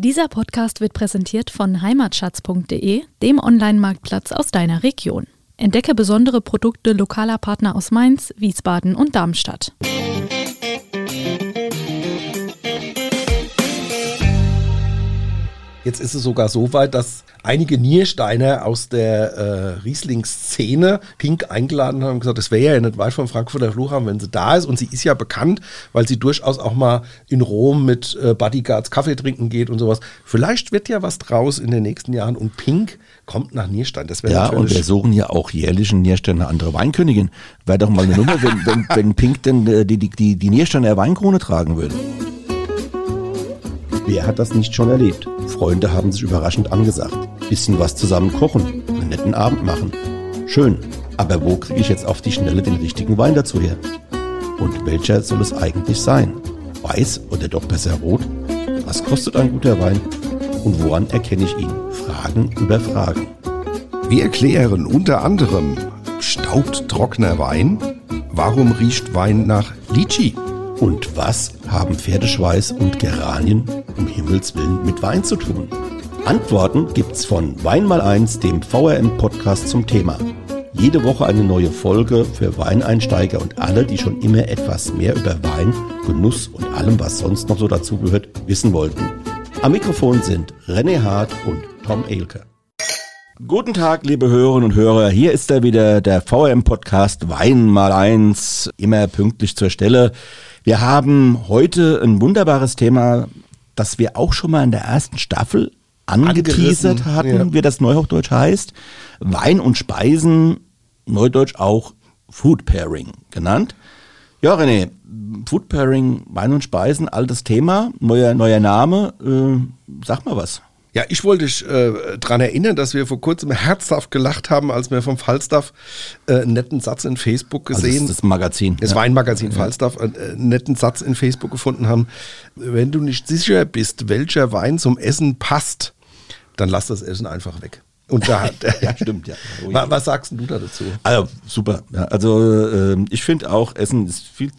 Dieser Podcast wird präsentiert von heimatschatz.de, dem Online-Marktplatz aus deiner Region. Entdecke besondere Produkte lokaler Partner aus Mainz, Wiesbaden und Darmstadt. Jetzt ist es sogar so weit, dass einige Niersteiner aus der äh, Riesling-Szene Pink eingeladen haben und gesagt, es wäre ja nicht weit vom Frankfurter Flughafen, wenn sie da ist. Und sie ist ja bekannt, weil sie durchaus auch mal in Rom mit äh, Bodyguards Kaffee trinken geht und sowas. Vielleicht wird ja was draus in den nächsten Jahren und Pink kommt nach Nierstein. Das wäre Ja, natürlich und wir suchen ja auch jährlich in Nierstein eine andere Weinkönigin. Wäre doch mal eine Nummer, wenn, wenn, wenn Pink denn äh, die, die, die, die Niersteiner Weinkrone tragen würde. Wer hat das nicht schon erlebt? Freunde haben sich überraschend angesagt. Bisschen was zusammen kochen, einen netten Abend machen. Schön, aber wo kriege ich jetzt auf die Schnelle den richtigen Wein dazu her? Und welcher soll es eigentlich sein? Weiß oder doch besser rot? Was kostet ein guter Wein? Und woran erkenne ich ihn? Fragen über Fragen. Wir erklären unter anderem, staubt trockener Wein? Warum riecht Wein nach Litschi? Und was haben Pferdeschweiß und Geranien um Himmels Willen mit Wein zu tun? Antworten gibt's von Wein mal eins, dem VRM-Podcast zum Thema. Jede Woche eine neue Folge für Weineinsteiger und alle, die schon immer etwas mehr über Wein, Genuss und allem, was sonst noch so dazugehört, wissen wollten. Am Mikrofon sind René Hart und Tom Elke. Guten Tag, liebe Hörerinnen und Hörer. Hier ist er wieder, der VM-Podcast Wein mal eins, immer pünktlich zur Stelle. Wir haben heute ein wunderbares Thema, das wir auch schon mal in der ersten Staffel angeteasert Angerissen, hatten, ja. wie das Neuhochdeutsch heißt. Wein und Speisen, Neudeutsch auch Food Pairing genannt. Ja, René, Food Pairing, Wein und Speisen, altes Thema, neuer, neuer Name. Äh, sag mal was. Ja, ich wollte dich äh, daran erinnern, dass wir vor kurzem herzhaft gelacht haben, als wir vom Falstaff äh, einen netten Satz in Facebook Also gesehen das, das Magazin. Das ja. Weinmagazin Falstaff äh, einen netten Satz in Facebook gefunden haben. Wenn du nicht sicher bist, welcher Wein zum Essen passt, dann lass das Essen einfach weg. Und da hat, Ja, stimmt, ja. Oh was, was sagst du da dazu? Also super. Ja, also ähm, ich finde auch, Essen ist viel,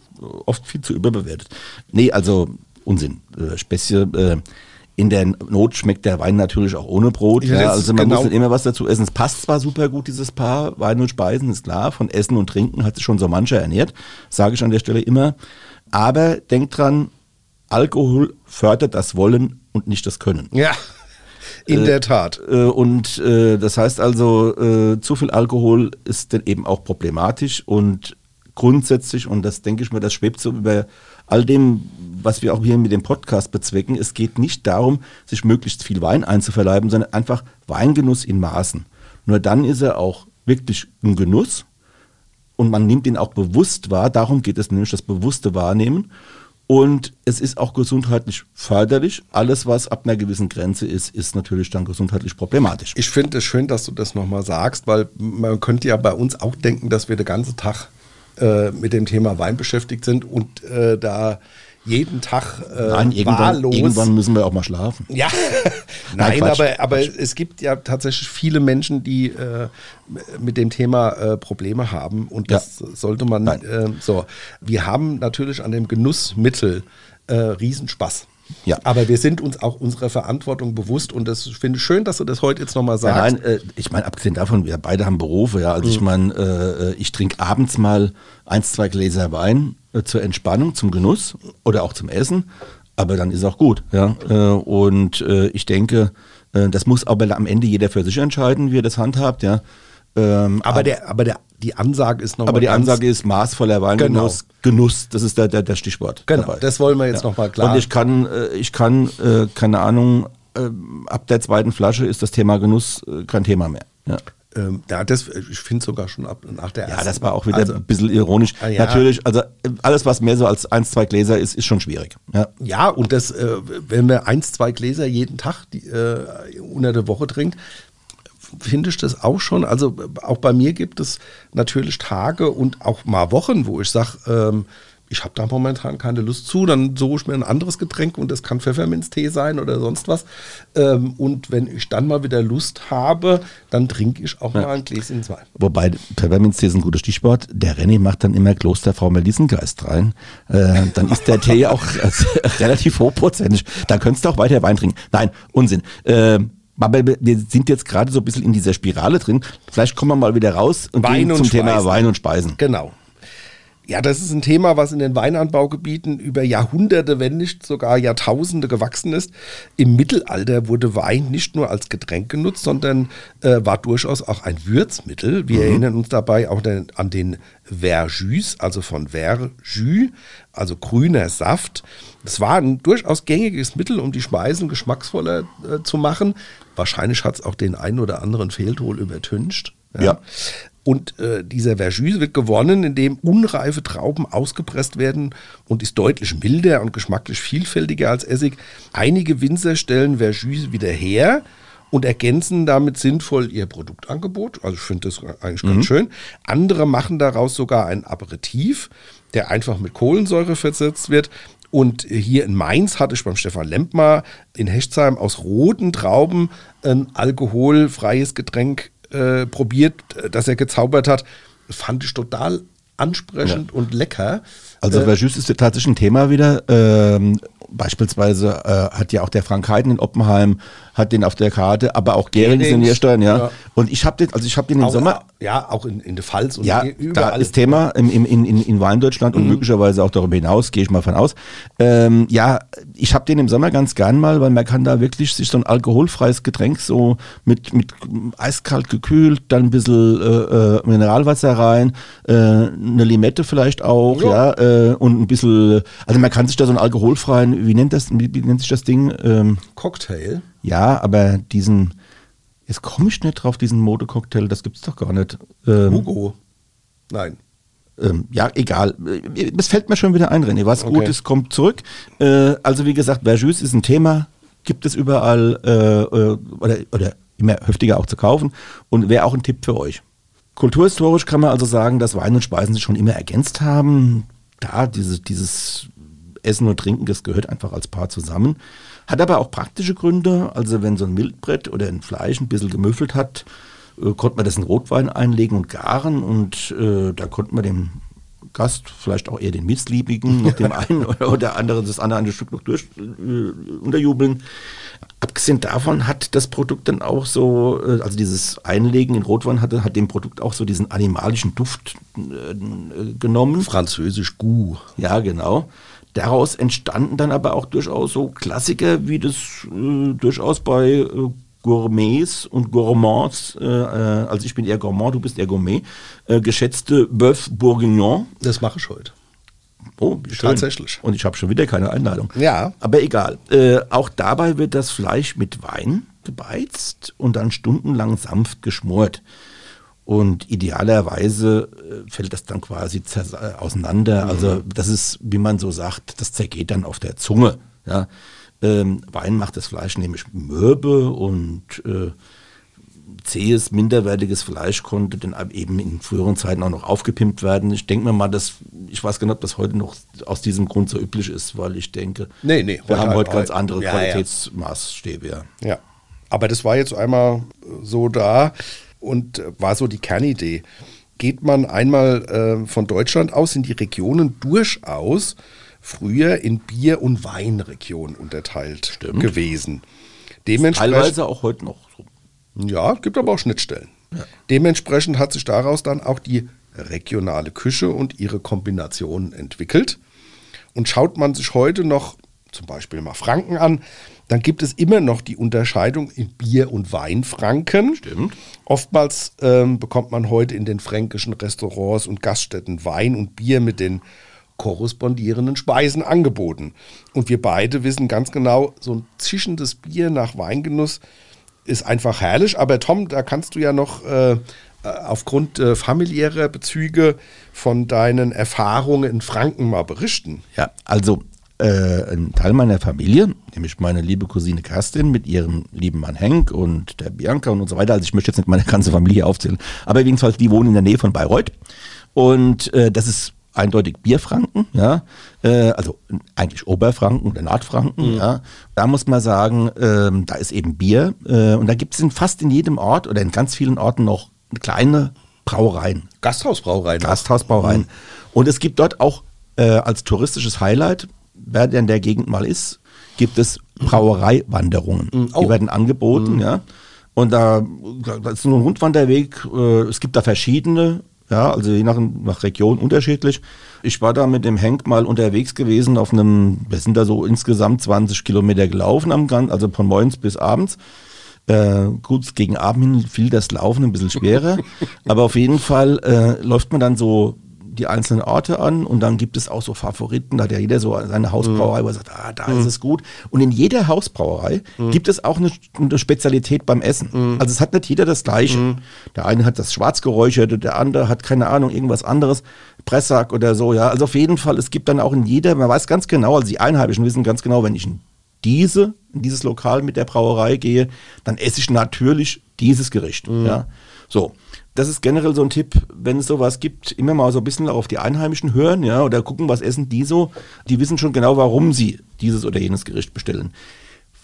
oft viel zu überbewertet. Nee, also Unsinn. Äh, Späße, äh, in der Not schmeckt der Wein natürlich auch ohne Brot. Ja, Ja, also man genau- muss immer was dazu essen. Es passt zwar super gut, dieses Paar Wein und Speisen, ist klar. Von Essen und Trinken hat sich schon so mancher ernährt, sage ich an der Stelle immer. Aber denkt dran, Alkohol fördert das Wollen und nicht das Können. Ja, in der Tat. Äh, und äh, das heißt also, äh, zu viel Alkohol ist dann eben auch problematisch und grundsätzlich, und das denke ich mir, das schwebt so über all dem, was wir auch hier mit dem Podcast bezwecken. Es geht nicht darum, sich möglichst viel Wein einzuverleiben, sondern einfach Weingenuss in Maßen. Nur dann ist er auch wirklich ein Genuss und man nimmt ihn auch bewusst wahr. Darum geht es nämlich, das bewusste Wahrnehmen. Und es ist auch gesundheitlich förderlich. Alles, was ab einer gewissen Grenze ist, ist natürlich dann gesundheitlich problematisch. Ich finde es schön, dass du das nochmal sagst, weil man könnte ja bei uns auch denken, dass wir den ganzen Tag äh, mit dem Thema Wein beschäftigt sind und äh, da jeden Tag äh, Nein, irgendwann, wahllos irgendwann müssen wir auch mal schlafen. Ja, Nein, nein, aber, aber es gibt ja tatsächlich viele Menschen, die äh, mit dem Thema äh, Probleme haben und das sollte man äh, so. Wir haben natürlich an dem Genussmittel äh, Riesenspaß. Ja. Aber wir sind uns auch unserer Verantwortung bewusst und das finde ich schön, dass du das heute jetzt nochmal Ja, sagst. nein, äh, ich meine, abgesehen davon, wir beide haben Berufe, ja. Also Mhm. ich meine, äh, ich trinke abends mal eins, zwei Gläser Wein äh, zur Entspannung, zum Genuss oder auch zum Essen, aber dann ist auch gut, ja. Äh, und äh, ich denke, äh, das muss aber am Ende jeder für sich entscheiden, wie er das handhabt, ja. Ähm, aber der, aber der, die Ansage ist nochmal aber die Ansage ist maßvoller Weingenuss, Genuss, das ist der, der, der Stichwort. Genau, das wollen wir jetzt noch mal klar- Und ich kann, äh, ich kann, äh, keine Ahnung, äh, ab der zweiten Flasche ist das Thema Genuss kein Thema mehr. Ja. ähm, ja, das, ich finde sogar schon ab nach der Ja, ersten. das war auch wieder Also, ein bisschen ironisch. Ah, ja. Natürlich, also alles, was mehr so als eins, zwei Gläser ist, ist schon schwierig. Ja. Ja, und das, äh, wenn man eins, zwei Gläser jeden Tag die, äh, unter der Woche trinkt, finde ich das auch schon. Also äh, auch bei mir gibt es natürlich Tage und auch mal Wochen, wo ich sage, ähm, ich habe da momentan keine Lust zu, dann suche ich mir ein anderes Getränk und das kann Pfefferminztee sein oder sonst was. Ähm, und wenn ich dann mal wieder Lust habe, dann trinke ich auch ja. mal ein Gläschen Wein. Wobei Pfefferminztee ist ein gutes Stichwort. Der René macht dann immer Klosterfrau Melissengeist rein. Äh, dann ist der Tee auch relativ hochprozentig. Da könntest du auch weiter Wein trinken. Nein, Unsinn. Äh, aber wir sind jetzt gerade so ein bisschen in dieser Spirale drin. Vielleicht kommen wir mal wieder raus und Wein gehen zum und Thema Wein und Speisen. Genau. Ja, das ist ein Thema, was in den Weinanbaugebieten über Jahrhunderte, wenn nicht sogar Jahrtausende gewachsen ist. Im Mittelalter wurde Wein nicht nur als Getränk genutzt, sondern äh, war durchaus auch ein Würzmittel. Wir mhm. erinnern uns dabei auch den, an den Verjus, also von Verjus, also grüner Saft. Das war ein durchaus gängiges Mittel, um die Speisen geschmacksvoller äh, zu machen. Wahrscheinlich hat es auch den einen oder anderen Fehltol übertüncht. ja. ja. Und äh, dieser Verjus wird gewonnen, indem unreife Trauben ausgepresst werden und ist deutlich milder und geschmacklich vielfältiger als Essig. Einige Winzer stellen Verjus wieder her und ergänzen damit sinnvoll ihr Produktangebot. Also ich finde das eigentlich mhm. ganz schön. Andere machen daraus sogar ein Aperitif, der einfach mit Kohlensäure versetzt wird. Und hier in Mainz hatte ich beim Stefan Lempmar in Hechtsheim aus roten Trauben ein alkoholfreies Getränk äh, probiert, das er gezaubert hat. Fand ich total ansprechend ja. und lecker. Also äh, Verjus ist tatsächlich ein Thema wieder. Ähm, beispielsweise äh, hat ja auch der Frank Heiden in Oppenheim hat den auf der Karte, aber auch Gerings in Nierstein, ja. ja. Und ich habe den, also ich habe den im auch, Sommer. Ja, auch in, in der Pfalz und ja, überall. Da ist Thema im, im, in, in, in Weindeutschland mhm. und möglicherweise auch darüber hinaus, gehe ich mal von aus. Ähm, ja, ich habe den im Sommer ganz gern mal, weil man kann da wirklich sich so ein alkoholfreies Getränk so mit, mit eiskalt gekühlt, dann ein bisschen äh, äh, Mineralwasser rein, äh, eine Limette vielleicht auch, ja, ja äh, und ein bisschen, also man kann sich da so einen alkoholfreien, wie nennt das, wie, wie nennt sich das Ding? Ähm, Cocktail. Ja, aber diesen, jetzt komme ich nicht drauf, diesen Modecocktail, das gibt es doch gar nicht. Ähm, Hugo. Nein. Ähm, ja, egal. Es fällt mir schon wieder ein, René. Was okay. Gutes kommt zurück. Äh, also wie gesagt, Verjus ist ein Thema, gibt es überall äh, äh, oder, oder immer heftiger auch zu kaufen und wäre auch ein Tipp für euch. Kulturhistorisch kann man also sagen, dass Wein und Speisen sich schon immer ergänzt haben. Da, diese, dieses Essen und Trinken, das gehört einfach als Paar zusammen. Hat aber auch praktische Gründe. Also wenn so ein Wildbrett oder ein Fleisch ein bisschen gemüffelt hat, äh, konnte man das in Rotwein einlegen und garen und äh, da konnte man dem Gast, vielleicht auch eher den Missliebigen, noch dem einen oder, oder anderen das andere Stück noch durch äh, unterjubeln. Abgesehen davon hat das Produkt dann auch so, äh, also dieses Einlegen in Rotwein hatte, hat dem Produkt auch so diesen animalischen Duft äh, genommen. Französisch Goût. Ja, genau. Daraus entstanden dann aber auch durchaus so Klassiker, wie das äh, durchaus bei äh, Gourmets und Gourmands, äh, äh, also ich bin eher Gourmand, du bist eher Gourmet, äh, geschätzte Bœuf Bourguignon. Das mache ich heute. Oh, schön. Tatsächlich. Und ich habe schon wieder keine Einladung. Ja. Aber egal. Äh, auch dabei wird das Fleisch mit Wein gebeizt und dann stundenlang sanft geschmort. Und idealerweise äh, fällt das dann quasi äh, auseinander. Mhm. Also das ist, wie man so sagt, das zergeht dann auf der Zunge. Ja. Ähm, Wein macht das Fleisch nämlich mürbe und äh, zähes, minderwertiges Fleisch konnte dann eben in früheren Zeiten auch noch aufgepimpt werden. Ich denke mir mal, dass, ich weiß nicht, ob das heute noch aus diesem Grund so üblich ist, weil ich denke, nee, nee, wir haben heute ganz andere ja, Qualitätsmaßstäbe. Ja. ja, aber das war jetzt einmal so da und war so die Kernidee. Geht man einmal äh, von Deutschland aus in die Regionen durchaus früher in Bier- und Weinregionen unterteilt Stimmt. gewesen. Dementsprechend, Teilweise auch heute noch so. Ja, gibt aber auch Schnittstellen. Ja. Dementsprechend hat sich daraus dann auch die regionale Küche und ihre Kombinationen entwickelt. Und schaut man sich heute noch zum Beispiel mal Franken an, dann gibt es immer noch die Unterscheidung in Bier- und Weinfranken. Stimmt. Oftmals ähm, bekommt man heute in den fränkischen Restaurants und Gaststätten Wein und Bier mit den korrespondierenden Speisen angeboten. Und wir beide wissen ganz genau, so ein zischendes Bier nach Weingenuss ist einfach herrlich. Aber Tom, da kannst du ja noch äh, aufgrund äh, familiärer Bezüge von deinen Erfahrungen in Franken mal berichten. Ja, also äh, ein Teil meiner Familie, nämlich meine liebe Cousine Kerstin mit ihrem lieben Mann Henk und der Bianca und, so weiter. Also ich möchte jetzt nicht meine ganze Familie aufzählen, aber jedenfalls die wohnen in der Nähe von Bayreuth. Und äh, das ist eindeutig Bierfranken, ja, äh, also eigentlich Oberfranken oder Nordfranken, mhm. ja. Da muss man sagen, ähm, da ist eben Bier äh, und da gibt es in fast in jedem Ort oder in ganz vielen Orten noch kleine Brauereien. Gasthausbrauereien. Gasthausbrauereien. Mhm. Und es gibt dort auch äh, als touristisches Highlight, wer in der Gegend mal ist, gibt es Brauereiwanderungen. Mhm. Oh. Die werden angeboten, mhm. ja. Und da das ist nur ein Rundwanderweg. Äh, es gibt da verschiedene, ja, also je nach, nach Region unterschiedlich. Ich war da mit dem Henk mal unterwegs gewesen auf einem, wir sind da so insgesamt 20 Kilometer gelaufen am Gang, also von morgens bis abends. Äh, gut, gegen Abend hin fiel das Laufen ein bisschen schwerer, aber auf jeden Fall äh, läuft man dann so die einzelnen Orte an und dann gibt es auch so Favoriten, da hat ja jeder so seine Hausbrauerei, wo er sagt, ah, da mhm. ist es gut. Und in jeder Hausbrauerei mhm. gibt es auch eine, eine Spezialität beim Essen. Mhm. Also es hat nicht jeder das Gleiche. Mhm. Der eine hat das Schwarzgeräucherte, der andere hat keine Ahnung, irgendwas anderes, Pressack oder so, ja. Also auf jeden Fall, es gibt dann auch in jeder, man weiß ganz genau, also die Einheimischen wissen ganz genau, wenn ich in diese, in dieses Lokal mit der Brauerei gehe, dann esse ich natürlich dieses Gericht, mhm. ja. So das ist generell so ein Tipp, wenn es sowas gibt, immer mal so ein bisschen auf die Einheimischen hören, ja, oder gucken, was essen die so. Die wissen schon genau, warum sie dieses oder jenes Gericht bestellen.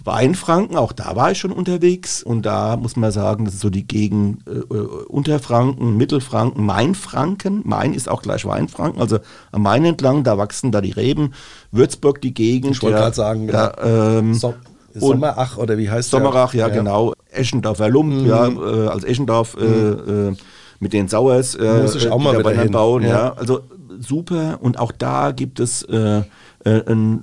Weinfranken, auch da war ich schon unterwegs und da muss man sagen, das ist so die Gegend äh, Unterfranken, Mittelfranken, Mainfranken. Main ist auch gleich Weinfranken, also am Main entlang, da wachsen da die Reben. Würzburg die Gegend. Ich wollte gerade sagen, ja, ähm, so Sommerach oder wie heißt Sommerach, ja, ja, genau. Eschendorfer Lump, mhm. ja, äh, als Eschendorf äh, mhm. äh, mit den Sauers äh, Muss ich auch mal wieder hin. bauen. Ja. ja. also super und auch da gibt es äh, äh, eine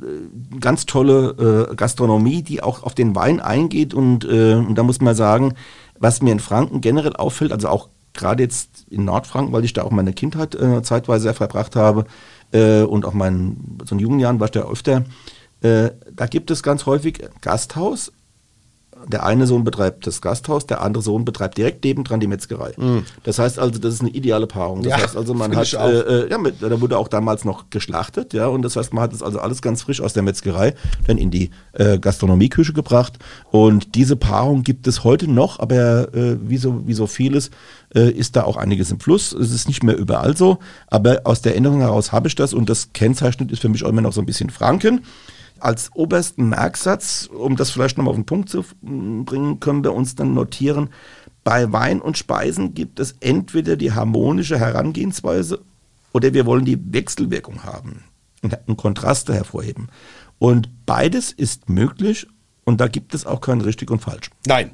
ganz tolle äh, Gastronomie, die auch auf den Wein eingeht und, äh, und da muss man sagen, was mir in Franken generell auffällt, also auch gerade jetzt in Nordfranken, weil ich da auch meine Kindheit äh, zeitweise verbracht habe äh, und auch meinen so in jungen Jahren war ich da öfter, äh, da gibt es ganz häufig Gasthaus. Der eine Sohn betreibt das Gasthaus, der andere Sohn betreibt direkt nebendran die Metzgerei. Mm. Das heißt also, das ist eine ideale Paarung. Das ja, heißt also, man hat, äh, äh, ja, mit, da wurde auch damals noch geschlachtet, ja, und das heißt, man hat es also alles ganz frisch aus der Metzgerei dann in die äh, Gastronomieküche gebracht. Und diese Paarung gibt es heute noch, aber äh, wie, so, wie so vieles ist da auch einiges im Fluss. Es ist nicht mehr überall so, aber aus der Erinnerung heraus habe ich das und das Kennzeichnet ist für mich auch immer noch so ein bisschen Franken als obersten Merksatz, um das vielleicht nochmal auf den Punkt zu bringen, können wir uns dann notieren, bei Wein und Speisen gibt es entweder die harmonische Herangehensweise oder wir wollen die Wechselwirkung haben und Kontraste hervorheben. Und beides ist möglich und da gibt es auch kein richtig und falsch. Nein,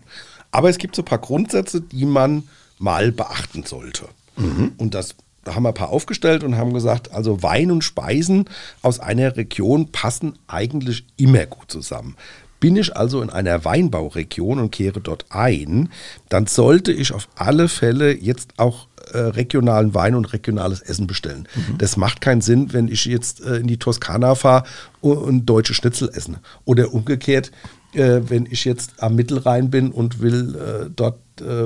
aber es gibt so ein paar Grundsätze, die man mal beachten sollte. Mhm. Und das da haben wir ein paar aufgestellt und haben gesagt, also Wein und Speisen aus einer Region passen eigentlich immer gut zusammen. Bin ich also in einer Weinbauregion und kehre dort ein, dann sollte ich auf alle Fälle jetzt auch äh, regionalen Wein und regionales Essen bestellen. Mhm. Das macht keinen Sinn, wenn ich jetzt äh, in die Toskana fahre und, und deutsche Schnitzel essen. Oder umgekehrt, äh, wenn ich jetzt am Mittelrhein bin und will dort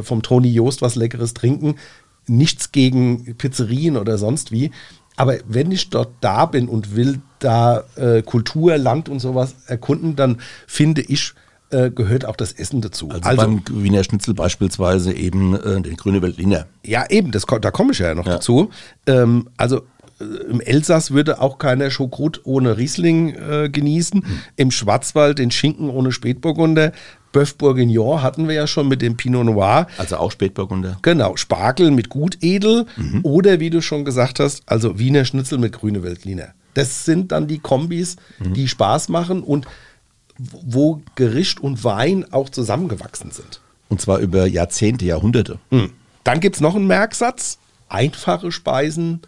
vom Toni Joost was Leckeres trinken, nichts gegen Pizzerien oder sonst wie. Aber wenn ich dort da bin und will da äh, Kultur, Land und sowas erkunden, dann finde ich, äh, gehört auch das Essen dazu. Also, also beim Wiener Schnitzel beispielsweise eben äh, den Grüne Veltliner. Ja, eben, das, da komme ich ja noch ja. dazu. Ähm, also äh, im Elsass würde auch keiner Schokrut ohne Riesling äh, genießen. Mhm. Im Schwarzwald den Schinken ohne Spätburgunder. Bœuf Bourguignon hatten wir ja schon mit dem Pinot Noir. Also auch Spätburgunder. Genau, Spargel mit Gutedel mhm. oder wie du schon gesagt hast, also Wiener Schnitzel mit grüne Weltliner. Das sind dann die Kombis, mhm. die Spaß machen und wo Gericht und Wein auch zusammengewachsen sind. Und zwar über Jahrzehnte, Jahrhunderte. Mhm. Dann gibt es noch einen Merksatz. Einfache Speisen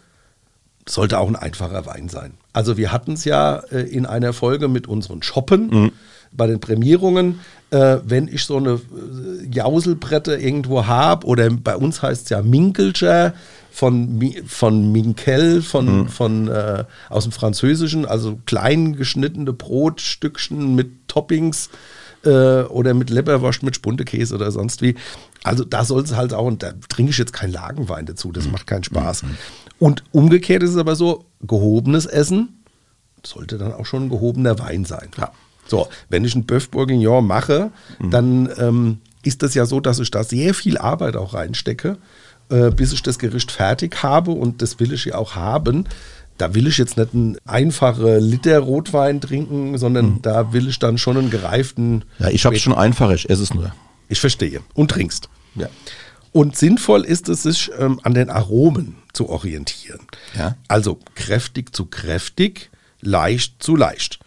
sollte auch ein einfacher Wein sein. Also wir hatten es ja äh, in einer Folge mit unseren Shoppen mhm. Bei den Prämierungen äh, wenn ich so eine äh, Jauselbrette irgendwo habe, oder bei uns heißt es ja Minkelscher von, von Minkel, von, mhm. von, äh, aus dem Französischen, also klein geschnittene Brotstückchen mit Toppings äh, oder mit Leberwurst, mit Spundekäse oder sonst wie. Also da soll es halt auch, und da trinke ich jetzt keinen Lagenwein dazu, das mhm. macht keinen Spaß. Mhm. Und umgekehrt ist es aber so, gehobenes Essen sollte dann auch schon ein gehobener Wein sein. Ja. So, wenn ich einen Bœuf Bourguignon mache, mhm. dann ähm, ist das ja so, dass ich da sehr viel Arbeit auch reinstecke, äh, bis ich das Gericht fertig habe und das will ich ja auch haben. da will ich jetzt nicht einen einfachen Liter Rotwein trinken, sondern Mhm. da will ich dann schon einen gereiften. Ja, ich habe es schon einfach, ich esse es nur. Ich verstehe. Und trinkst. Ja. Und sinnvoll ist es, sich ähm, an den Aromen zu orientieren. Ja. Also kräftig zu kräftig, leicht zu leicht.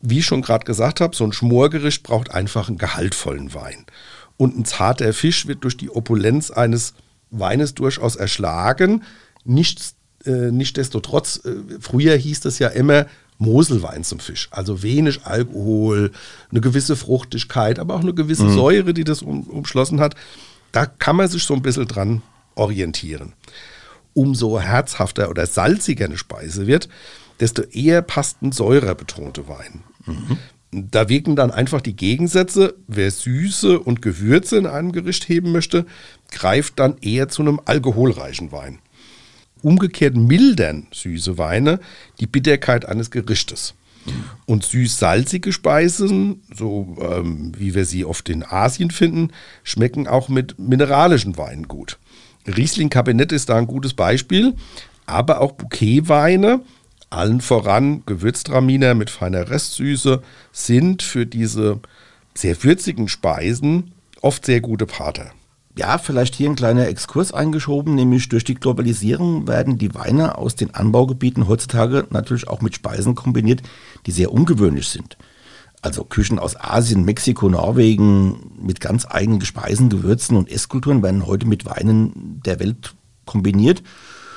Wie ich schon gerade gesagt habe, so ein Schmorgericht braucht einfach einen gehaltvollen Wein. Und ein zarter Fisch wird durch die Opulenz eines Weines durchaus erschlagen. Nichts, äh, Nichtsdestotrotz, äh, früher hieß es ja immer Moselwein zum Fisch. Also wenig Alkohol, eine gewisse Fruchtigkeit, aber auch eine gewisse Säure, die das um, umschlossen hat. Da kann man sich so ein bisschen dran orientieren. Umso herzhafter oder salziger eine Speise wird, desto eher passt ein säurebetonte Wein. Da wirken dann einfach die Gegensätze. Wer Süße und Gewürze in einem Gericht heben möchte, greift dann eher zu einem alkoholreichen Wein. Umgekehrt mildern süße Weine die Bitterkeit eines Gerichtes. Und süß-salzige Speisen, so ähm, wie wir sie oft in Asien finden, schmecken auch mit mineralischen Weinen gut. Riesling-Kabinett ist da ein gutes Beispiel, aber auch Bouquetweine, allen voran Gewürztraminer mit feiner Restsüße, sind für diese sehr würzigen Speisen oft sehr gute Pater. Ja, vielleicht hier ein kleiner Exkurs eingeschoben, nämlich durch die Globalisierung werden die Weine aus den Anbaugebieten heutzutage natürlich auch mit Speisen kombiniert, die sehr ungewöhnlich sind. Also Küchen aus Asien, Mexiko, Norwegen mit ganz eigenen Speisen, Gewürzen und Esskulturen werden heute mit Weinen der Welt kombiniert.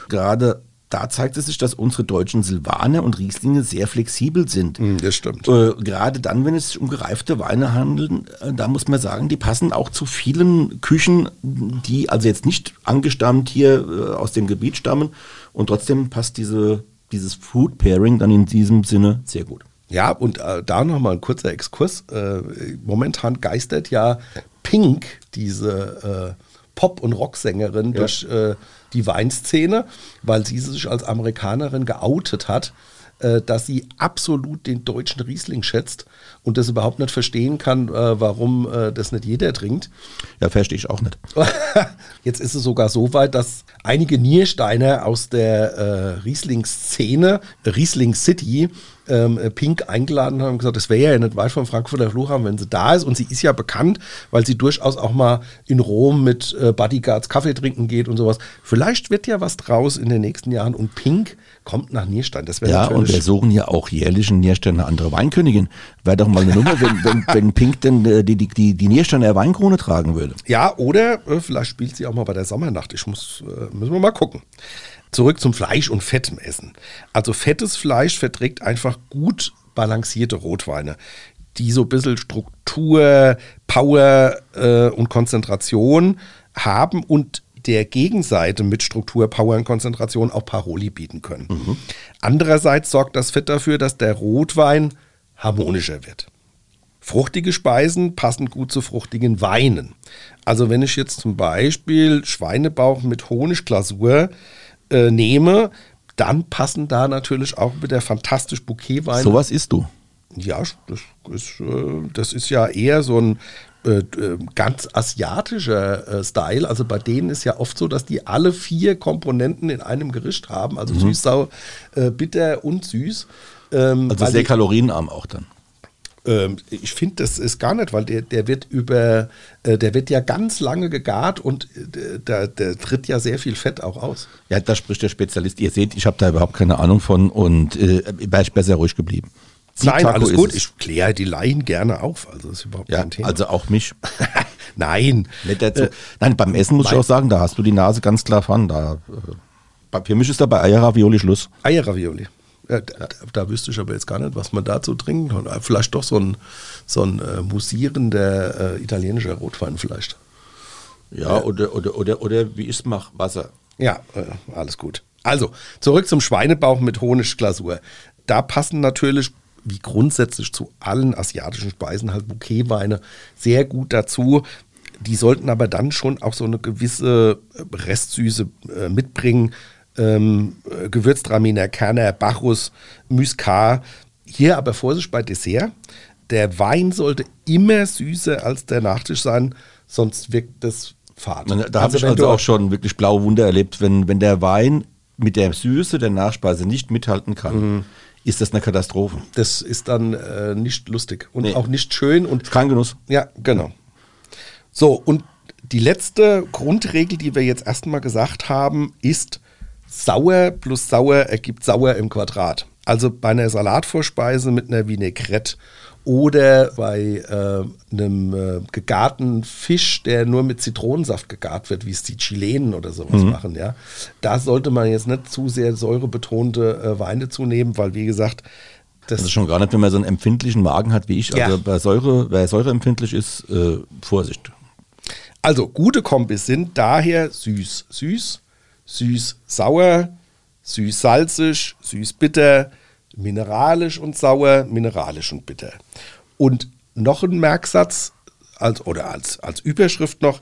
Gerade da zeigt es sich, dass unsere deutschen Silvaner und Rieslinge sehr flexibel sind. Das stimmt. Äh, gerade dann, wenn es sich um gereifte Weine handelt, äh, da muss man sagen, die passen auch zu vielen Küchen, die also jetzt nicht angestammt hier äh, aus dem Gebiet stammen. Und trotzdem passt diese, dieses Food Pairing dann in diesem Sinne sehr gut. Ja, und äh, da nochmal ein kurzer Exkurs. Äh, momentan geistert ja Pink, diese äh, Pop- und Rocksängerin, durch äh, die Weinszene, weil sie sich als Amerikanerin geoutet hat, äh, dass sie absolut den deutschen Riesling schätzt und das überhaupt nicht verstehen kann, äh, warum äh, das nicht jeder trinkt. Ja, verstehe ich auch nicht. Jetzt ist es sogar so weit, dass einige Niersteiner aus der äh, Riesling-Szene, Riesling City, ähm, Pink eingeladen haben und gesagt, das wäre ja nicht weit vom Frankfurter Flughafen, wenn sie da ist. Und sie ist ja bekannt, weil sie durchaus auch mal in Rom mit äh, Bodyguards Kaffee trinken geht und sowas. Vielleicht wird ja was draus in den nächsten Jahren und Pink kommt nach Nierstein. Das wäre Ja, und wir suchen ja auch jährlich in Nierstein eine andere Weinkönigin. Wäre doch mal eine Nummer, wenn, wenn, wenn Pink denn äh, die, die, die, die Niersteiner Weinkrone tragen würde. Ja, oder äh, vielleicht spielt sie auch mal bei der Sommernacht. Ich muss, äh, müssen wir mal gucken. Zurück zum Fleisch und Fett im Essen. Also fettes Fleisch verträgt einfach gut balancierte Rotweine, die so ein bisschen Struktur, Power äh, und Konzentration haben und der Gegenseite mit Struktur, Power und Konzentration auch Paroli bieten können. Andererseits sorgt das Fett dafür, dass der Rotwein harmonischer wird. Fruchtige Speisen passen gut zu fruchtigen Weinen. Also wenn ich jetzt zum Beispiel Schweinebauch mit Honigglasur äh, nehme, dann passen da natürlich auch wieder fantastisch Bouquetweine. Sowas isst du. Ja, das ist, äh, das ist ja eher so ein äh, ganz asiatischer äh, Style. Also bei denen ist ja oft so, dass die alle vier Komponenten in einem Gericht haben. Also süß, sauer, äh, bitter und süß. Ähm, Also sehr kalorienarm auch dann. Ähm, ich finde, das ist gar nicht, weil der, der wird über, äh, der wird ja ganz lange gegart und äh, da, der tritt ja sehr viel Fett auch aus. Ja, da spricht der Spezialist. Ihr seht, ich habe da überhaupt keine Ahnung von und äh, wäre ich besser ruhig geblieben. Nein, Zitaco alles gut. Ich kläre die Laien gerne auf. Also das ist überhaupt Ja, kein Thema. also auch mich. Nein. Dazu. Nein, beim Essen muss ich auch sagen, da hast du die Nase ganz klar vorn. Da, äh, für mich ist da bei Eierravioli Schluss. Eierravioli. Ja, da, da wüsste ich aber jetzt gar nicht, was man dazu trinkt. Und Vielleicht doch so ein, so ein äh, musierender äh, italienischer Rotwein vielleicht. Ja, oder, oder, oder, oder wie ich es mache, Wasser. Ja, äh, alles gut. Also, zurück zum Schweinebauch mit Honigglasur. Da passen natürlich, wie grundsätzlich zu allen asiatischen Speisen, halt Bouquetweine sehr gut dazu. Die sollten aber dann schon auch so eine gewisse äh, Restsüße äh, mitbringen. Ähm, äh, Gewürztraminer, Kerner, Bacchus, Muscat. Hier aber Vorsicht bei Dessert. Der Wein sollte immer süßer als der Nachtisch sein, sonst wirkt das fad. Da habe ich also auch schon wirklich blaue Wunder erlebt, wenn, wenn der Wein mit der Süße der Nachspeise nicht mithalten kann, Mhm. ist das eine Katastrophe. Das ist dann äh, nicht lustig und Nee. auch nicht schön und Kein Genuss. Ja, genau. So, und die letzte Grundregel, die wir jetzt erstmal gesagt haben, ist sauer plus sauer ergibt sauer im Quadrat. Also bei einer Salatvorspeise mit einer Vinaigrette oder bei äh, einem äh, gegarten Fisch, der nur mit Zitronensaft gegart wird, wie es die Chilenen oder sowas machen, ja. Da sollte man jetzt nicht zu sehr säurebetonte äh, Weine zunehmen, weil wie gesagt, das Also schon gar nicht, wenn man so einen empfindlichen Magen hat wie ich. Ja. Also bei Säure, wer säureempfindlich ist, äh, Vorsicht. Also gute Kombis sind daher süß, süß, süß, sauer, süß, salzig, süß, bitter, mineralisch und sauer, mineralisch und bitter. Und noch ein Merksatz als, oder als, als Überschrift noch,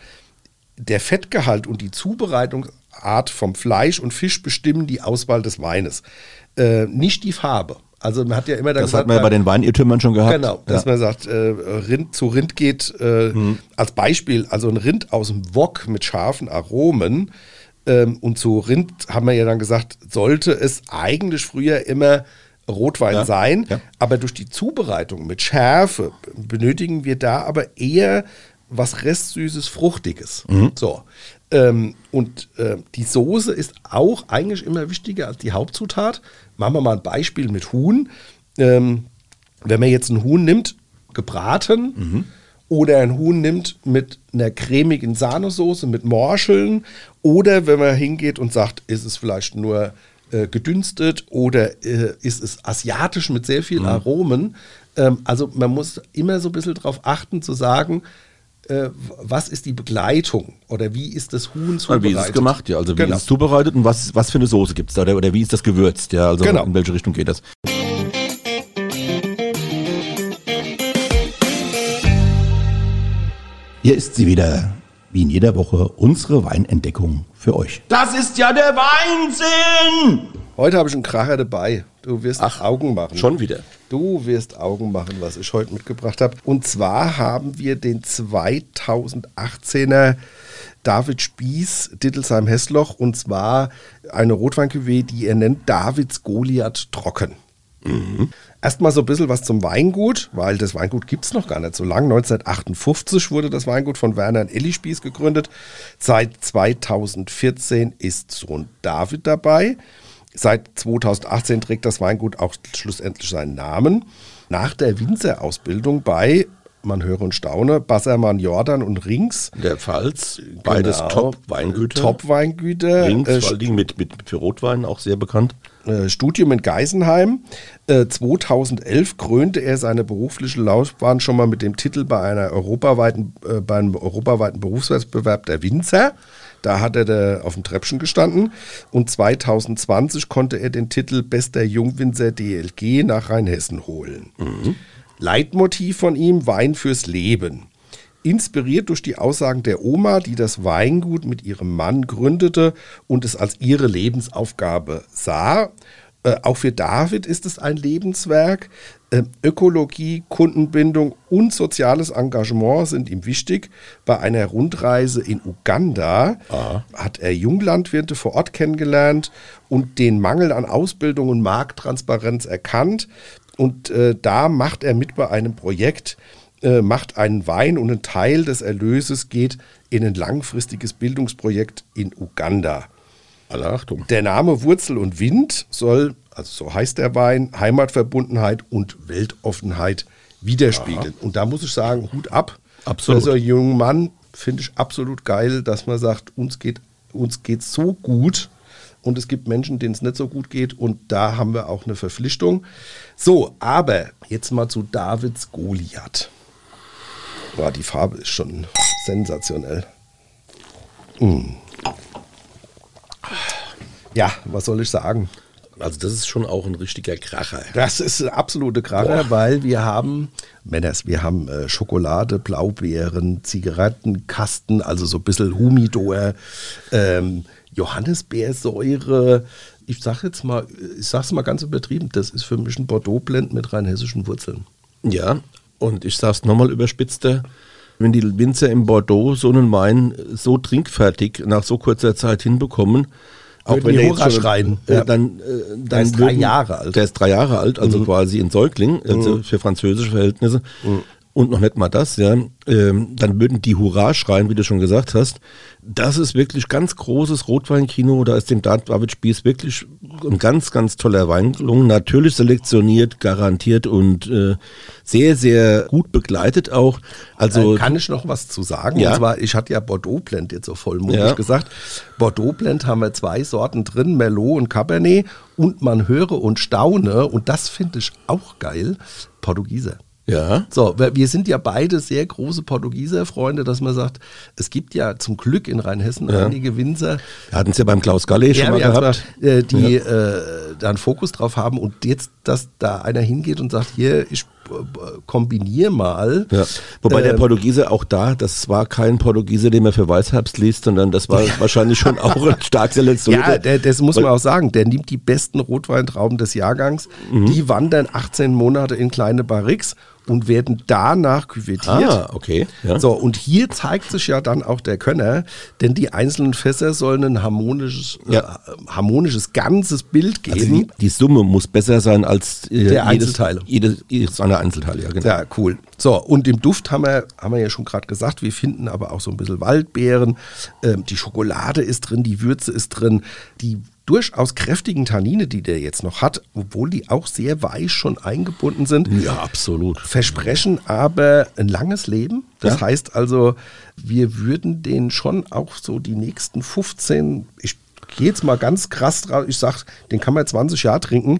der Fettgehalt und die Zubereitungsart vom Fleisch und Fisch bestimmen die Auswahl des Weines, äh, nicht die Farbe. Also man hat ja immer dann Das hat man ja bei den Weinirrtümern schon gehabt. Genau, dass ja. man sagt, äh, Rind zu Rind geht äh, als Beispiel, also ein Rind aus dem Wok mit scharfen Aromen ähm, und zu Rind haben wir ja dann gesagt, sollte es eigentlich früher immer Rotwein Ja, sein, ja. aber durch die Zubereitung mit Schärfe benötigen wir da aber eher was restsüßes, fruchtiges. So. Ähm, und äh, die Soße ist auch eigentlich immer wichtiger als die Hauptzutat. Machen wir mal ein Beispiel mit Huhn. Ähm, wenn man jetzt ein Huhn nimmt, gebraten, oder ein Huhn nimmt mit einer cremigen Sahnesoße, mit Morscheln, oder wenn man hingeht und sagt, ist es vielleicht nur äh, gedünstet oder äh, ist es asiatisch mit sehr vielen Aromen. Ähm, also man muss immer so ein bisschen darauf achten zu sagen, äh, was ist die Begleitung oder wie ist das Huhn zubereitet. Wie ist es gemacht, ja? Also wie Genau. ist es zubereitet und was, was für eine Soße gibt es da? Oder, oder wie ist das gewürzt? Ja, also Genau. in welche Richtung geht das? Hier ist sie wieder, wie in jeder Woche, unsere Weinentdeckung für euch. Das ist ja der Weinsinn! Heute habe ich einen Kracher dabei. Du wirst Augen machen. Schon wieder. Du wirst Augen machen, was ich heute mitgebracht habe. Und zwar haben wir den 2018er David Spieß Dittelsheim-Hessloch und zwar eine Rotweincuvée, die er nennt Davids Goliath Trocken. Erstmal so ein bisschen was zum Weingut, weil das Weingut gibt es noch gar nicht so lang. 1958 wurde das Weingut von Werner und Elli Spieß gegründet. Seit 2014 ist Sohn David dabei. Seit 2018 trägt das Weingut auch schlussendlich seinen Namen. Nach der Winzerausbildung bei, man höre und staune, Bassermann Jordan und Rings. Der Pfalz, beides Genau. Top-Weingüter. Top-Weingüter. Rings, Äh, vor Dingen mit, mit, für Rotwein auch sehr bekannt. äh, Studium in Geisenheim. Äh, 2011 krönte er seine berufliche Laufbahn schon mal mit dem Titel bei einer europaweiten, äh, bei einem europaweiten Berufswettbewerb der Winzer. Da hat er da auf dem Treppchen gestanden. Und 2020 konnte er den Titel Bester Jungwinzer DLG nach Rheinhessen holen. Leitmotiv von ihm Wein fürs Leben. Inspiriert durch die Aussagen der Oma, die das Weingut mit ihrem Mann gründete und es als ihre Lebensaufgabe sah. Äh, auch für David ist es ein Lebenswerk. Äh, Ökologie, Kundenbindung und soziales Engagement sind ihm wichtig. Bei einer Rundreise in Uganda hat er Junglandwirte vor Ort kennengelernt und den Mangel an Ausbildung und Markttransparenz erkannt. Und äh, da macht er mit bei einem Projekt, äh, macht einen Wein und ein Teil des Erlöses geht in ein langfristiges Bildungsprojekt in Uganda. Alle Achtung. Der Name Wurzel und Wind soll, also so heißt der Wein, Heimatverbundenheit und Weltoffenheit widerspiegeln. Und da muss ich sagen, Hut ab. Absolut. Für so einen jungen Mann finde ich absolut geil, dass man sagt, uns geht uns geht's so gut und es gibt Menschen, denen es nicht so gut geht und da haben wir auch eine Verpflichtung. So, aber jetzt mal zu Davids Goliath. Boah, die Farbe ist schon sensationell. Mm. Ja, was soll ich sagen? Also das ist schon auch ein richtiger Kracher. Das ist eine absolute Kracher, weil wir haben, Männers, wir haben äh, Schokolade, Blaubeeren, Zigarettenkasten, also so ein bisschen Humidor, ähm, Johannisbeersäure. Ich sag jetzt mal, ich sag's mal ganz übertrieben, das ist für mich ein Bordeaux-Blend mit rheinhessischen Wurzeln. Ja, und ich sag's nochmal überspitzter, wenn die Winzer im Bordeaux so einen Wein so trinkfertig nach so kurzer Zeit hinbekommen, Auch wenn die der jetzt schon, schreien. Äh, dann, äh, dann Der ist drei Jahre alt. Der ist drei Jahre alt, also Mhm. quasi ein Säugling, also für französische Verhältnisse. Und noch nicht mal das, ja. Ähm, dann würden die Hurra schreien, wie du schon gesagt hast. Das ist wirklich ganz großes Rotweinkino. Da ist dem David Spieß wirklich ein ganz, ganz toller Wein gelungen. Natürlich selektioniert, garantiert und äh, sehr, sehr gut begleitet auch. Also Äh, kann ich noch was zu sagen? Ja. Und zwar, ich hatte ja Bordeaux Blend jetzt so vollmundig Ja. gesagt. Bordeaux Blend haben wir zwei Sorten drin, Merlot und Cabernet. Und man höre und staune, und das finde ich auch geil, Portugieser. Ja. So, wir sind ja beide sehr große Portugieser Freunde, dass man sagt, es gibt ja zum Glück in Rheinhessen einige Winzer, Wir hatten es ja beim Klaus Galle schon mal gehabt. mal, äh, die äh, da einen Fokus drauf haben und jetzt, dass da einer hingeht und sagt, hier, ich kombiniere mal. Ja. Wobei der Ähm, Portugiese auch da, das war kein Portugiese, den man für Weißherbst liest, sondern das war wahrscheinlich schon auch ein stark selektionierter. Ja, der, das muss man auch sagen. Der nimmt die besten Rotweintrauben des Jahrgangs. Mhm. Die wandern 18 Monate in kleine Barriques und werden danach küvettiert. Ah, okay. Ja. So, und hier zeigt sich ja dann auch der Könner, denn die einzelnen Fässer sollen ein harmonisches, Ja. äh, harmonisches ganzes Bild Also geben. die, die Summe muss besser sein als äh, Der Einzelteile. Jedes, jedes seiner Einzelteile, ja, genau. Ja, cool. So, und im Duft haben wir, haben wir ja schon gerade gesagt, wir finden aber auch so ein bisschen Waldbeeren. Ähm, die Schokolade ist drin, die Würze ist drin. Die durchaus kräftigen Tannine, die der jetzt noch hat, obwohl die auch sehr weich schon eingebunden sind, Ja, absolut. versprechen aber ein langes Leben. Das Ja. heißt also, wir würden den schon auch so die nächsten 15, ich gehe jetzt mal ganz krass drauf, ich sag, den kann man 20 Jahre trinken.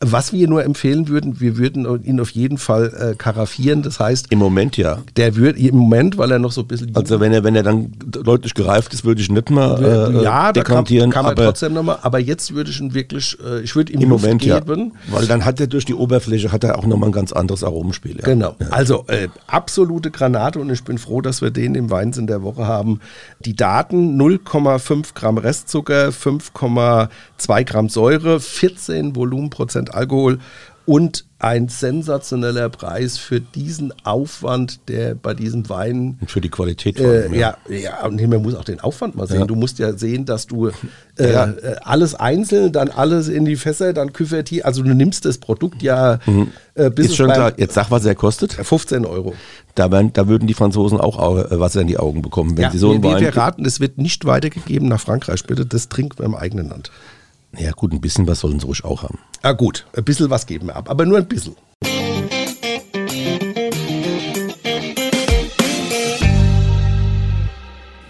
Was wir nur empfehlen würden, wir würden ihn auf jeden Fall äh, karaffieren. Das heißt, Im Moment ja. der wird im Moment, weil er noch so ein bisschen Also wenn er, wenn er dann deutlich gereift ist, würde ich nicht mal äh, ja, da kann, dekantieren. kann man aber trotzdem nochmal, aber jetzt würde ich ihn wirklich, äh, ich würde ihm im Luft Moment geben. ja. Weil dann hat er durch die Oberfläche hat er auch nochmal ein ganz anderes Aromenspiel. Ja. Genau. Also äh, absolute Granate und ich bin froh, dass wir den im Weinsinn der Woche haben. Die Daten 0,5 Gramm Restzucker, 5,2 Gramm Säure, 14 Volumenprozent Alkohol und ein sensationeller Preis für diesen Aufwand, der bei diesem Wein Und für die Qualität. vor äh, allem, ja, ja, und man muss auch den Aufwand mal sehen. Ja. Du musst ja sehen, dass du äh, Ja. äh, alles einzeln, dann alles in die Fässer, dann Küvertier. Also du nimmst das Produkt ja äh, bis Mhm. Ist schon klar. Jetzt sag, was er kostet. 15 Euro. Da, werden, da würden die Franzosen auch Au- äh, Wasser in die Augen bekommen, wenn Ja, sie so einen wir, Wein. wir raten, es wird nicht weitergegeben nach Frankreich, bitte. Das trinkt man im eigenen Land. Ja gut, ein bisschen was sollen sie ruhig auch haben. Ah, gut, ein bisschen was geben wir ab, aber nur ein bisschen.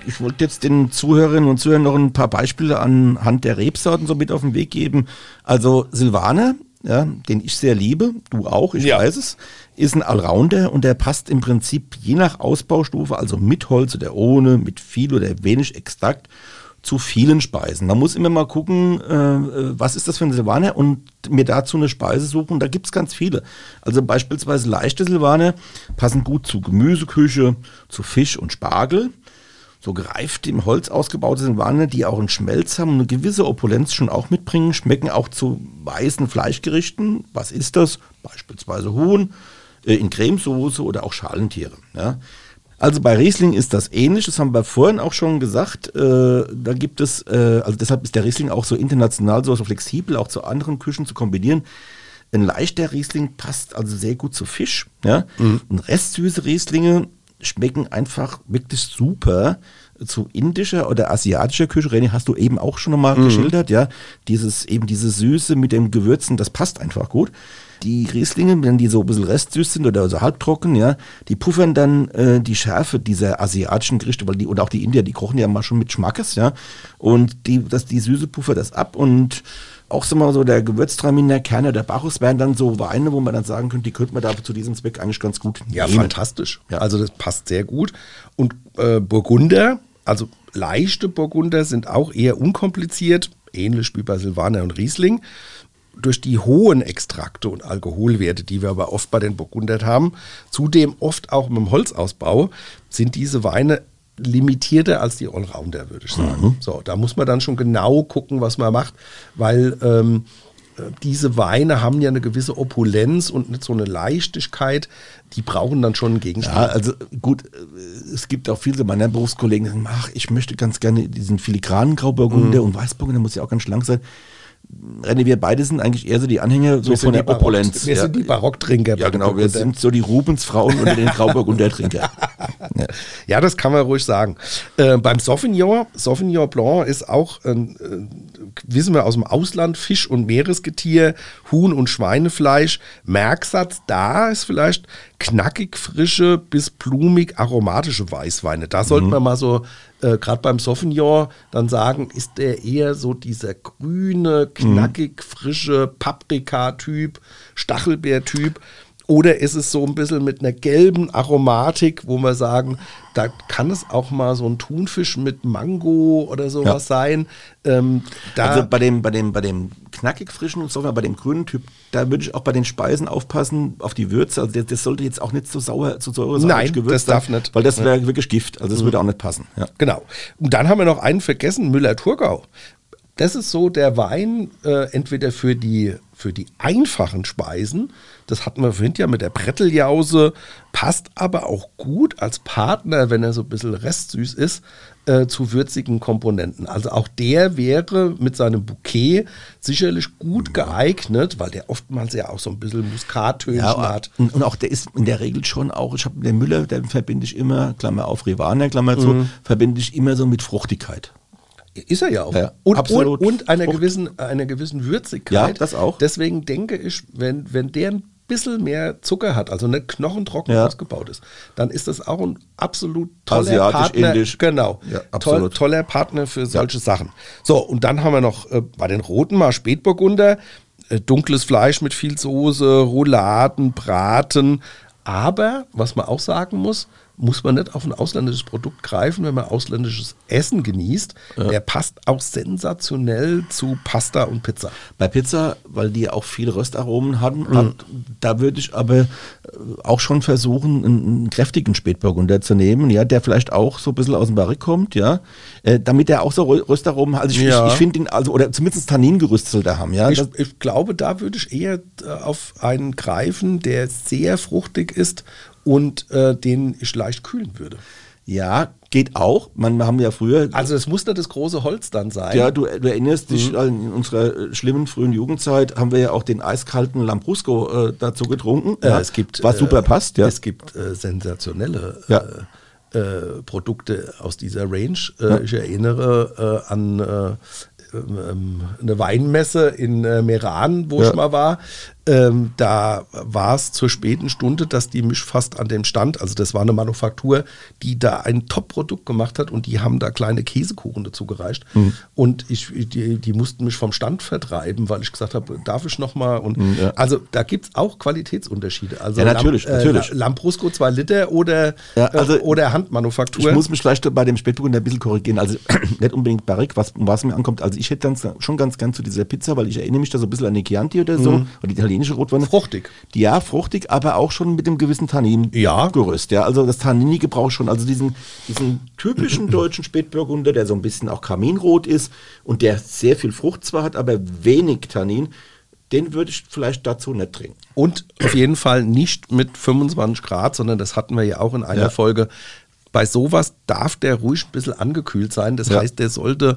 Ich wollte jetzt den Zuhörerinnen und Zuhörern noch ein paar Beispiele anhand der Rebsorten so mit auf den Weg geben. Also Silvaner, ja, den ich sehr liebe, du auch, ich Ja. weiß es, ist ein Allrounder und der passt im Prinzip je nach Ausbaustufe, also mit Holz oder ohne, mit viel oder wenig Extrakt, zu vielen Speisen. Man muss immer mal gucken, äh, äh, was ist das für ein Silvaner und mir dazu eine Speise suchen. Da gibt's ganz viele. Also beispielsweise leichte Silvaner passen gut zu Gemüseküche, zu Fisch und Spargel so gereift im Holz ausgebaute Silvaner, die auch einen Schmelz haben und eine gewisse Opulenz schon auch mitbringen, schmecken auch zu weißen Fleischgerichten. Was ist das? Beispielsweise Huhn äh, in Cremesoße oder auch Schalentiere. Ja. Also bei Riesling ist das ähnlich, das haben wir vorhin auch schon gesagt. Äh, da gibt es, äh, also deshalb ist der Riesling auch so international, so, flexibel, auch zu anderen Küchen zu kombinieren. Ein leichter Riesling passt also sehr gut zu Fisch. Ja? Und restsüße Rieslinge schmecken einfach wirklich super zu indischer oder asiatischer Küche. René, hast du eben auch schon mal geschildert, ja. Dieses, eben diese Süße mit den Gewürzen, das passt einfach gut. Die Rieslinge, wenn die so ein bisschen restsüß sind oder so halbtrocken, ja, die puffern dann äh, die Schärfe dieser asiatischen Gerichte, weil die, oder auch die Indier, die kochen ja mal schon mit Schmackes, ja. Und die, das, die Süße puffert das ab und auch so mal so der Gewürztraminer, Kerner, der Bacchus wären dann so Weine, wo man dann sagen könnte, die könnte man da zu diesem Zweck eigentlich ganz gut Ja, nehmen. fantastisch. Ja. Also das passt sehr gut. Und äh, Burgunder, also leichte Burgunder sind auch eher unkompliziert, ähnlich wie bei Silvaner und Riesling. Durch die hohen Extrakte und Alkoholwerte, die wir aber oft bei den Burgundern haben, zudem oft auch mit dem Holzausbau, sind diese Weine limitierter als die Allrounder, würde ich sagen. So, da muss man dann schon genau gucken, was man macht, weil ähm, äh, diese Weine haben ja eine gewisse Opulenz und nicht so eine Leichtigkeit. Die brauchen dann schon einen Gegenstand. Ja, also gut, es gibt auch viele meiner Berufskollegen, die sagen, ach, ich möchte ganz gerne diesen filigranen Grauburgunder Mhm. und Weißburgunder, muss ja auch ganz schlank sein. René, wir beide sind eigentlich eher so die Anhänger so Wir von der Barock- Opulenz. Wir ja. sind die Barocktrinker. ja, genau, wir sind so die Rubensfrauen unter den Grauburgundertrinker. ja. Ja, das kann man ruhig sagen. Äh, beim Sauvignon, Sauvignon Blanc ist auch, äh, wissen wir aus dem Ausland, Fisch- und Meeresgetier, Huhn- und Schweinefleisch. Merksatz da ist vielleicht knackig frische bis blumig aromatische Weißweine. Da sollte man mal so, äh, gerade beim Sauvignon, dann sagen, ist der eher so dieser grüne, knackig frische Paprika-Typ, Stachelbeer-Typ. Oder ist es so ein bisschen mit einer gelben Aromatik, wo wir sagen, da kann es auch mal so ein Thunfisch mit Mango oder sowas Ja. sein. Ähm, da, Also bei dem, bei dem, bei dem knackig frischen Sofa, bei dem grünen Typ, da würde ich auch bei den Speisen aufpassen auf die Würze. Also das, das sollte jetzt auch nicht so sauer, zu säure Nein, das darf nicht. Weil das wäre wirklich Gift. Also das würde auch nicht passen. Ja. Genau. Und dann haben wir noch einen vergessen, Müller-Thurgau. Das ist so der Wein, äh, entweder für die, für die einfachen Speisen, das hatten wir vorhin ja mit der Bretteljause, passt aber auch gut als Partner, wenn er so ein bisschen restsüß ist, äh, zu würzigen Komponenten. Also auch der wäre mit seinem Bouquet sicherlich gut geeignet, weil der oftmals ja auch so ein bisschen Muskattönchen Ja, hat. und, und auch der ist in der Regel schon auch, ich habe den Müller, den verbinde ich immer, Klammer auf, Rivaner, Klammer zu, Mhm. verbinde ich immer so mit Fruchtigkeit. Ist er ja auch. Ja, und, und, absolut. und einer Frucht. gewissen, einer gewissen Würzigkeit. Ja, das auch. Deswegen denke ich, wenn, wenn der ein bisschen mehr Zucker hat, also nicht knochentrocken Ja. ausgebaut ist, dann ist das auch ein absolut toller Asiatisch, Partner. indisch. Genau. Ja, Toll, absolut. toller Partner für solche Sachen. So, und dann haben wir noch äh, bei den Roten mal Spätburgunder, äh, dunkles Fleisch mit viel Soße, Rouladen, Braten. Aber, was man auch sagen muss, muss man nicht auf ein ausländisches Produkt greifen, wenn man ausländisches Essen genießt. Der passt auch sensationell zu Pasta und Pizza. Bei Pizza, weil die auch viele Röstaromen hatten, Mhm. hat, da würde ich aber äh, auch schon versuchen, einen, einen kräftigen Spätburgunder zu nehmen, ja, der vielleicht auch so ein bisschen aus dem Barrik kommt, ja, äh, damit der auch so Rö- Röstaromen hat. Also ich, Ja. ich, ich finde ihn, also, oder zumindest Tanningerüst soll der haben, ja. Ich, Das, ich glaube, da würde ich eher äh, auf einen greifen, der sehr fruchtig ist und äh, den ich leicht kühlen würde. ja, geht auch. Man, haben ja früher, Also es muss nicht das große Holz dann sein. Ja, du, du erinnerst dich, Mhm. an in unserer äh, schlimmen frühen Jugendzeit haben wir ja auch den eiskalten Lambrusco äh, dazu getrunken. Äh, ja, es gibt, was super äh, passt, ja. Es gibt äh, sensationelle Ja. äh, äh, Produkte aus dieser Range. Äh, Ich erinnere an äh, ähm, eine Weinmesse in Meran, wo Ja. ich mal war. Ähm, da war es zur späten Stunde, dass die mich fast an dem Stand, also das war eine Manufaktur, die da ein Top-Produkt gemacht hat und die haben da kleine Käsekuchen dazu gereicht. Mhm. Und ich, die, die mussten mich vom Stand vertreiben, weil ich gesagt habe, darf ich noch mal? Und Mhm, ja. also da gibt es auch Qualitätsunterschiede. Also Ja, natürlich, Lam- natürlich. La- Lambrusco 2 Liter oder, Ja, also äh, oder Handmanufaktur. Ich muss mich vielleicht bei dem Spätburgunder ein bisschen korrigieren. Also nicht unbedingt Barrique, was, was mir ankommt. Also ich hätte dann schon ganz gern zu dieser Pizza, weil ich erinnere mich da so ein bisschen an die Chianti oder so, oder die italienische Rotweine. Fruchtig. Die, ja, fruchtig, aber auch schon mit dem gewissen Tannin Ja. Ja, also das Tanninige braucht schon, also diesen, diesen typischen deutschen Spätburgunder, der so ein bisschen auch kaminrot ist und der sehr viel Frucht zwar hat, aber wenig Tannin, den würde ich vielleicht dazu nicht trinken. Und auf jeden Fall nicht mit 25 Grad, sondern das hatten wir ja auch in einer Ja. Folge. Bei sowas darf der ruhig ein bisschen angekühlt sein. Das Ja. heißt, der sollte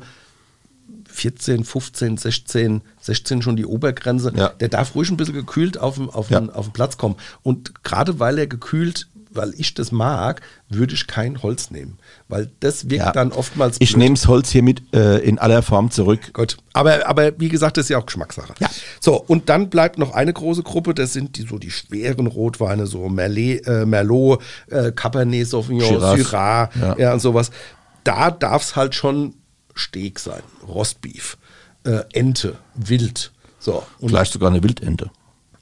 14, 15, 16, 16 schon die Obergrenze. Ja. Der darf ruhig ein bisschen gekühlt auf den, auf, Ja. den, auf den Platz kommen. Und gerade weil er gekühlt, weil ich das mag, würde ich kein Holz nehmen. Weil das wirkt Ja. dann oftmals. Ich blöd. nehme das Holz hiermit äh, in aller Form zurück. Gut, aber, aber wie gesagt, das ist ja auch Geschmackssache. Ja. So, und dann bleibt noch eine große Gruppe, das sind die, so die schweren Rotweine, so Merlet, äh, Merlot, äh, Cabernet Sauvignon, Shiraz. Syrah, ja. Ja. und sowas. Da darf es halt schon Steak sein, Rostbeef, äh, Ente, Wild. So, und Vielleicht sogar eine Wildente.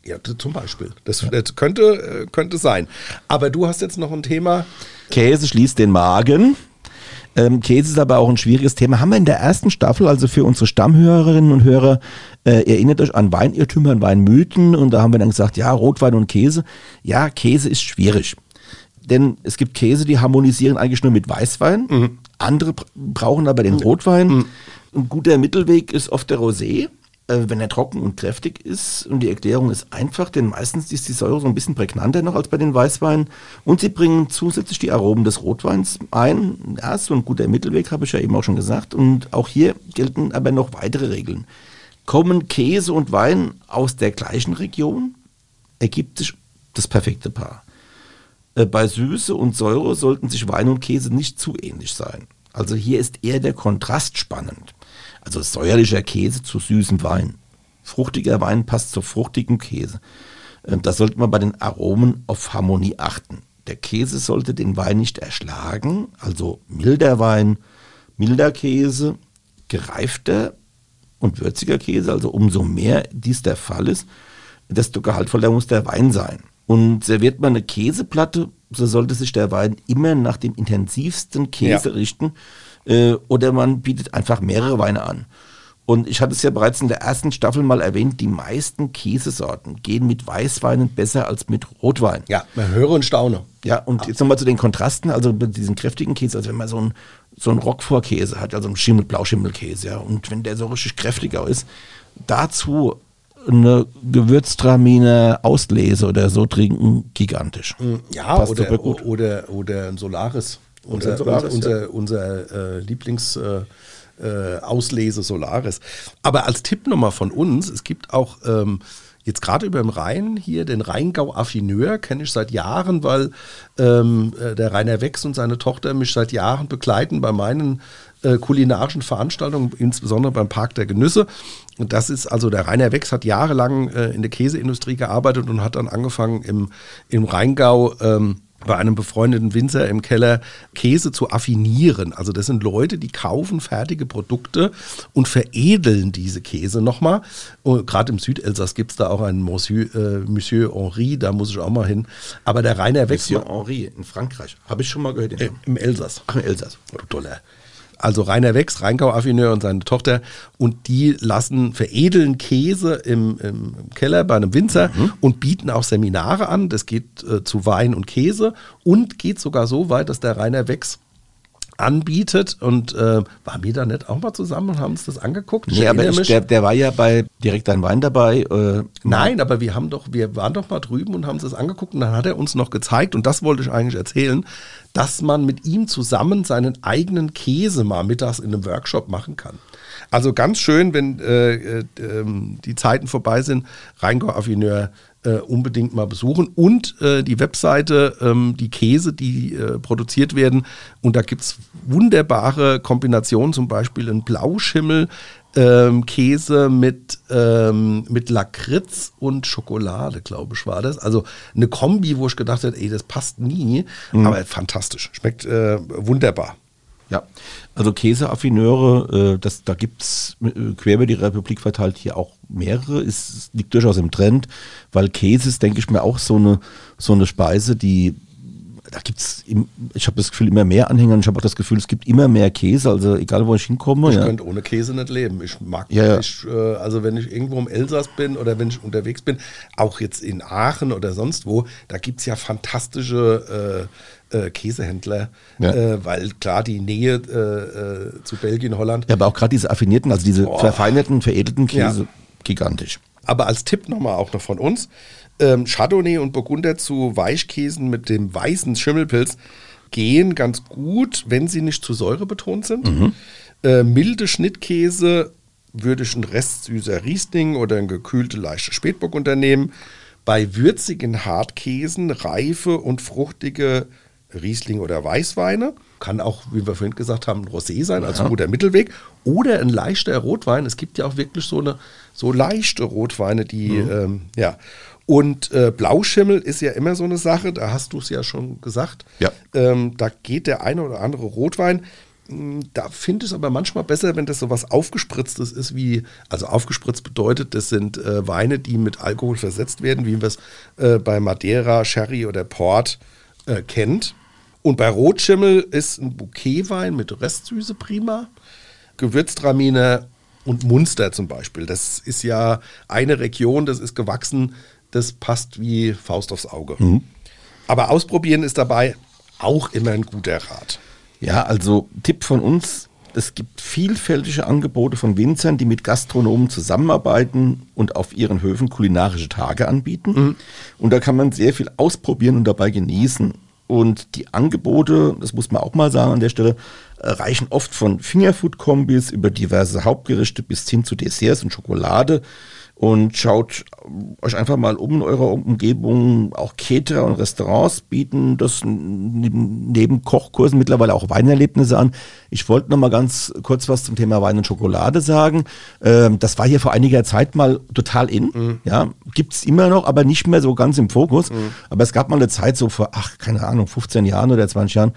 ja, zum Beispiel. Das, das könnte, äh, könnte sein. Aber du hast jetzt noch ein Thema. Käse schließt den Magen. Ähm, Käse ist aber auch ein schwieriges Thema. Haben wir in der ersten Staffel, also für unsere Stammhörerinnen und Hörer, äh, erinnert euch an Weinirrtümer und Weinmythen und da haben wir dann gesagt, ja, Rotwein und Käse. Ja, Käse ist schwierig. Denn es gibt Käse, die harmonisieren eigentlich nur mit Weißwein. Andere br- brauchen aber den Rotwein. Ein guter Mittelweg ist oft der Rosé. äh, wenn er trocken und kräftig ist. Und die Erklärung ist einfach, denn meistens ist die Säure so ein bisschen prägnanter noch als bei den Weißweinen. Und sie bringen zusätzlich die Aromen des Rotweins ein. Ja, so ein guter Mittelweg, habe ich ja eben auch schon gesagt. Und auch hier gelten aber noch weitere Regeln. Kommen Käse und Wein aus der gleichen Region, ergibt sich das perfekte Paar. Äh, bei Süße und Säure sollten sich Wein und Käse nicht zu ähnlich sein. Also hier ist eher der Kontrast spannend. Also säuerlicher Käse zu süßem Wein. Fruchtiger Wein passt zu fruchtigem Käse. Äh, da sollte man bei den Aromen auf Harmonie achten. Der Käse sollte den Wein nicht erschlagen, also milder Wein, milder Käse, gereifter und würziger Käse, also umso mehr dies der Fall ist, desto gehaltvoller muss der Wein sein. Und serviert man eine Käseplatte, so sollte sich der Wein immer nach dem intensivsten Käse ja. richten äh, oder man bietet einfach mehrere Weine an. Und ich hatte es ja bereits in der ersten Staffel mal erwähnt, die meisten Käsesorten gehen mit Weißweinen besser als mit Rotwein. Ja, man höre und staune. Ja, und jetzt nochmal zu den Kontrasten, also mit diesem kräftigen Käse, also wenn man so ein so ein Roquefort-Käse hat, also ein Schimmel, Blauschimmelkäse, ja, und wenn der so richtig kräftiger ist, dazu eine Gewürztraminer Auslese oder so trinken, gigantisch. Ja, oder, oder, oder ein Solaris. Unser, Solaris, unser, ja. unser äh, Lieblings... Äh, äh, Auslese Solaris. Aber als Tipp nochmal von uns, es gibt auch ähm, jetzt gerade über dem Rhein hier den Rheingau Affineur, kenne ich seit Jahren, weil ähm, äh, der Rainer Wex und seine Tochter mich seit Jahren begleiten bei meinen äh, kulinarischen Veranstaltungen, insbesondere beim Park der Genüsse. Und das ist also der Rainer Wex hat jahrelang äh, in der Käseindustrie gearbeitet und hat dann angefangen im, im Rheingau ähm, bei einem befreundeten Winzer im Keller Käse zu affinieren. Also das sind Leute, die kaufen fertige Produkte und veredeln diese Käse nochmal. Gerade im Südelsass gibt es da auch einen Monsieur, äh, Monsieur Henri, da muss ich auch mal hin. Aber der Rainer Wex... Monsieur Henri in Frankreich, habe ich schon mal gehört. Äh, Im Elsass. Ach, im Elsass. Oh, toller also Rainer Wex, Rheingau-Affineur und seine Tochter, und die lassen, veredeln Käse im, im Keller bei einem Winzer mhm. und bieten auch Seminare an. Das geht äh, zu Wein und Käse und geht sogar so weit, dass der Rainer Wex anbietet und äh, waren wir da nicht auch mal zusammen und haben uns das angeguckt? Nee, aber ich, der, der war ja bei Direkt ein Wein dabei. Äh, Nein, aber wir haben doch, wir waren doch mal drüben und haben uns das angeguckt und dann hat er uns noch gezeigt und das wollte ich eigentlich erzählen, dass man mit ihm zusammen seinen eigenen Käse mal mittags in einem Workshop machen kann. Also ganz schön, wenn äh, äh, ähm, die Zeiten vorbei sind, Rheingau Affineur äh, unbedingt mal besuchen. Und äh, die Webseite, ähm, die Käse, die äh, produziert werden. Und da gibt es wunderbare Kombinationen, zum Beispiel ein Blauschimmel. Ähm, Käse mit, ähm, mit Lakritz und Schokolade, glaube ich, war das. Also eine Kombi, wo ich gedacht habe, ey, das passt nie, mhm. aber fantastisch. Schmeckt äh, wunderbar. Ja, also Käseaffineure, äh, das, da gibt es äh, quer über die Republik verteilt hier auch mehrere. Es liegt durchaus im Trend, weil Käse ist, denke ich mir, auch so eine, so eine Speise, die da gibt es, ich habe das Gefühl, immer mehr Anhänger und ich habe auch das Gefühl, es gibt immer mehr Käse, also egal wo ich hinkomme. Ich ja. könnte ohne Käse nicht leben. Ich mag, ja, ja. Ich, äh, also wenn ich irgendwo im Elsass bin oder wenn ich unterwegs bin, auch jetzt in Aachen oder sonst wo, da gibt es ja fantastische äh, äh, Käsehändler, ja. äh, weil klar die Nähe äh, äh, zu Belgien, Holland. Ja, aber auch gerade diese affinierten, also diese oh. verfeinerten, veredelten Käse, ja. gigantisch. Aber als Tipp nochmal auch noch von uns, ähm, Chardonnay und Burgunder zu Weichkäsen mit dem weißen Schimmelpilz gehen ganz gut, wenn sie nicht zu säurebetont sind. Mhm. Äh, milde Schnittkäse würde ich einen Rest süßer Riesling oder ein gekühlte leichte Spätburgunder nehmen. Bei würzigen Hartkäsen reife und fruchtige Riesling oder Weißweine. Kann auch, wie wir vorhin gesagt haben, ein Rosé sein, also ein guter Mittelweg. Oder ein leichter Rotwein. Es gibt ja auch wirklich so eine so leichte Rotweine, die, mhm. ähm, ja. Und äh, Blauschimmel ist ja immer so eine Sache, da hast du es ja schon gesagt. Ja. Ähm, da geht der eine oder andere Rotwein. Hm, da finde ich es aber manchmal besser, wenn das so was Aufgespritztes ist, wie, also aufgespritzt bedeutet, das sind äh, Weine, die mit Alkohol versetzt werden, wie wir es äh, bei Madeira, Sherry oder Port äh, kennt. Und bei Rotschimmel ist ein Bouquetwein mit Restsüße prima. Gewürztraminer und Munster zum Beispiel. Das ist ja eine Region, das ist gewachsen, das passt wie Faust aufs Auge. Mhm. Aber ausprobieren ist dabei auch immer ein guter Rat. Ja, also Tipp von uns, es gibt vielfältige Angebote von Winzern, die mit Gastronomen zusammenarbeiten und auf ihren Höfen kulinarische Tage anbieten. Mhm. Und da kann man sehr viel ausprobieren und dabei genießen. Und die Angebote, das muss man auch mal sagen an der Stelle, reichen oft von Fingerfood-Kombis über diverse Hauptgerichte bis hin zu Desserts und Schokolade und schaut euch einfach mal um in eurer Umgebung. Auch Caterer und Restaurants bieten das neben Kochkursen mittlerweile auch Weinerlebnisse an. Ich wollte noch mal ganz kurz was zum Thema Wein und Schokolade sagen. Ähm, das war hier vor einiger Zeit mal total in. Mhm. Ja, gibt's immer noch, aber nicht mehr so ganz im Fokus. Mhm. Aber es gab mal eine Zeit so vor, ach, keine Ahnung, 15 Jahren oder 20 Jahren,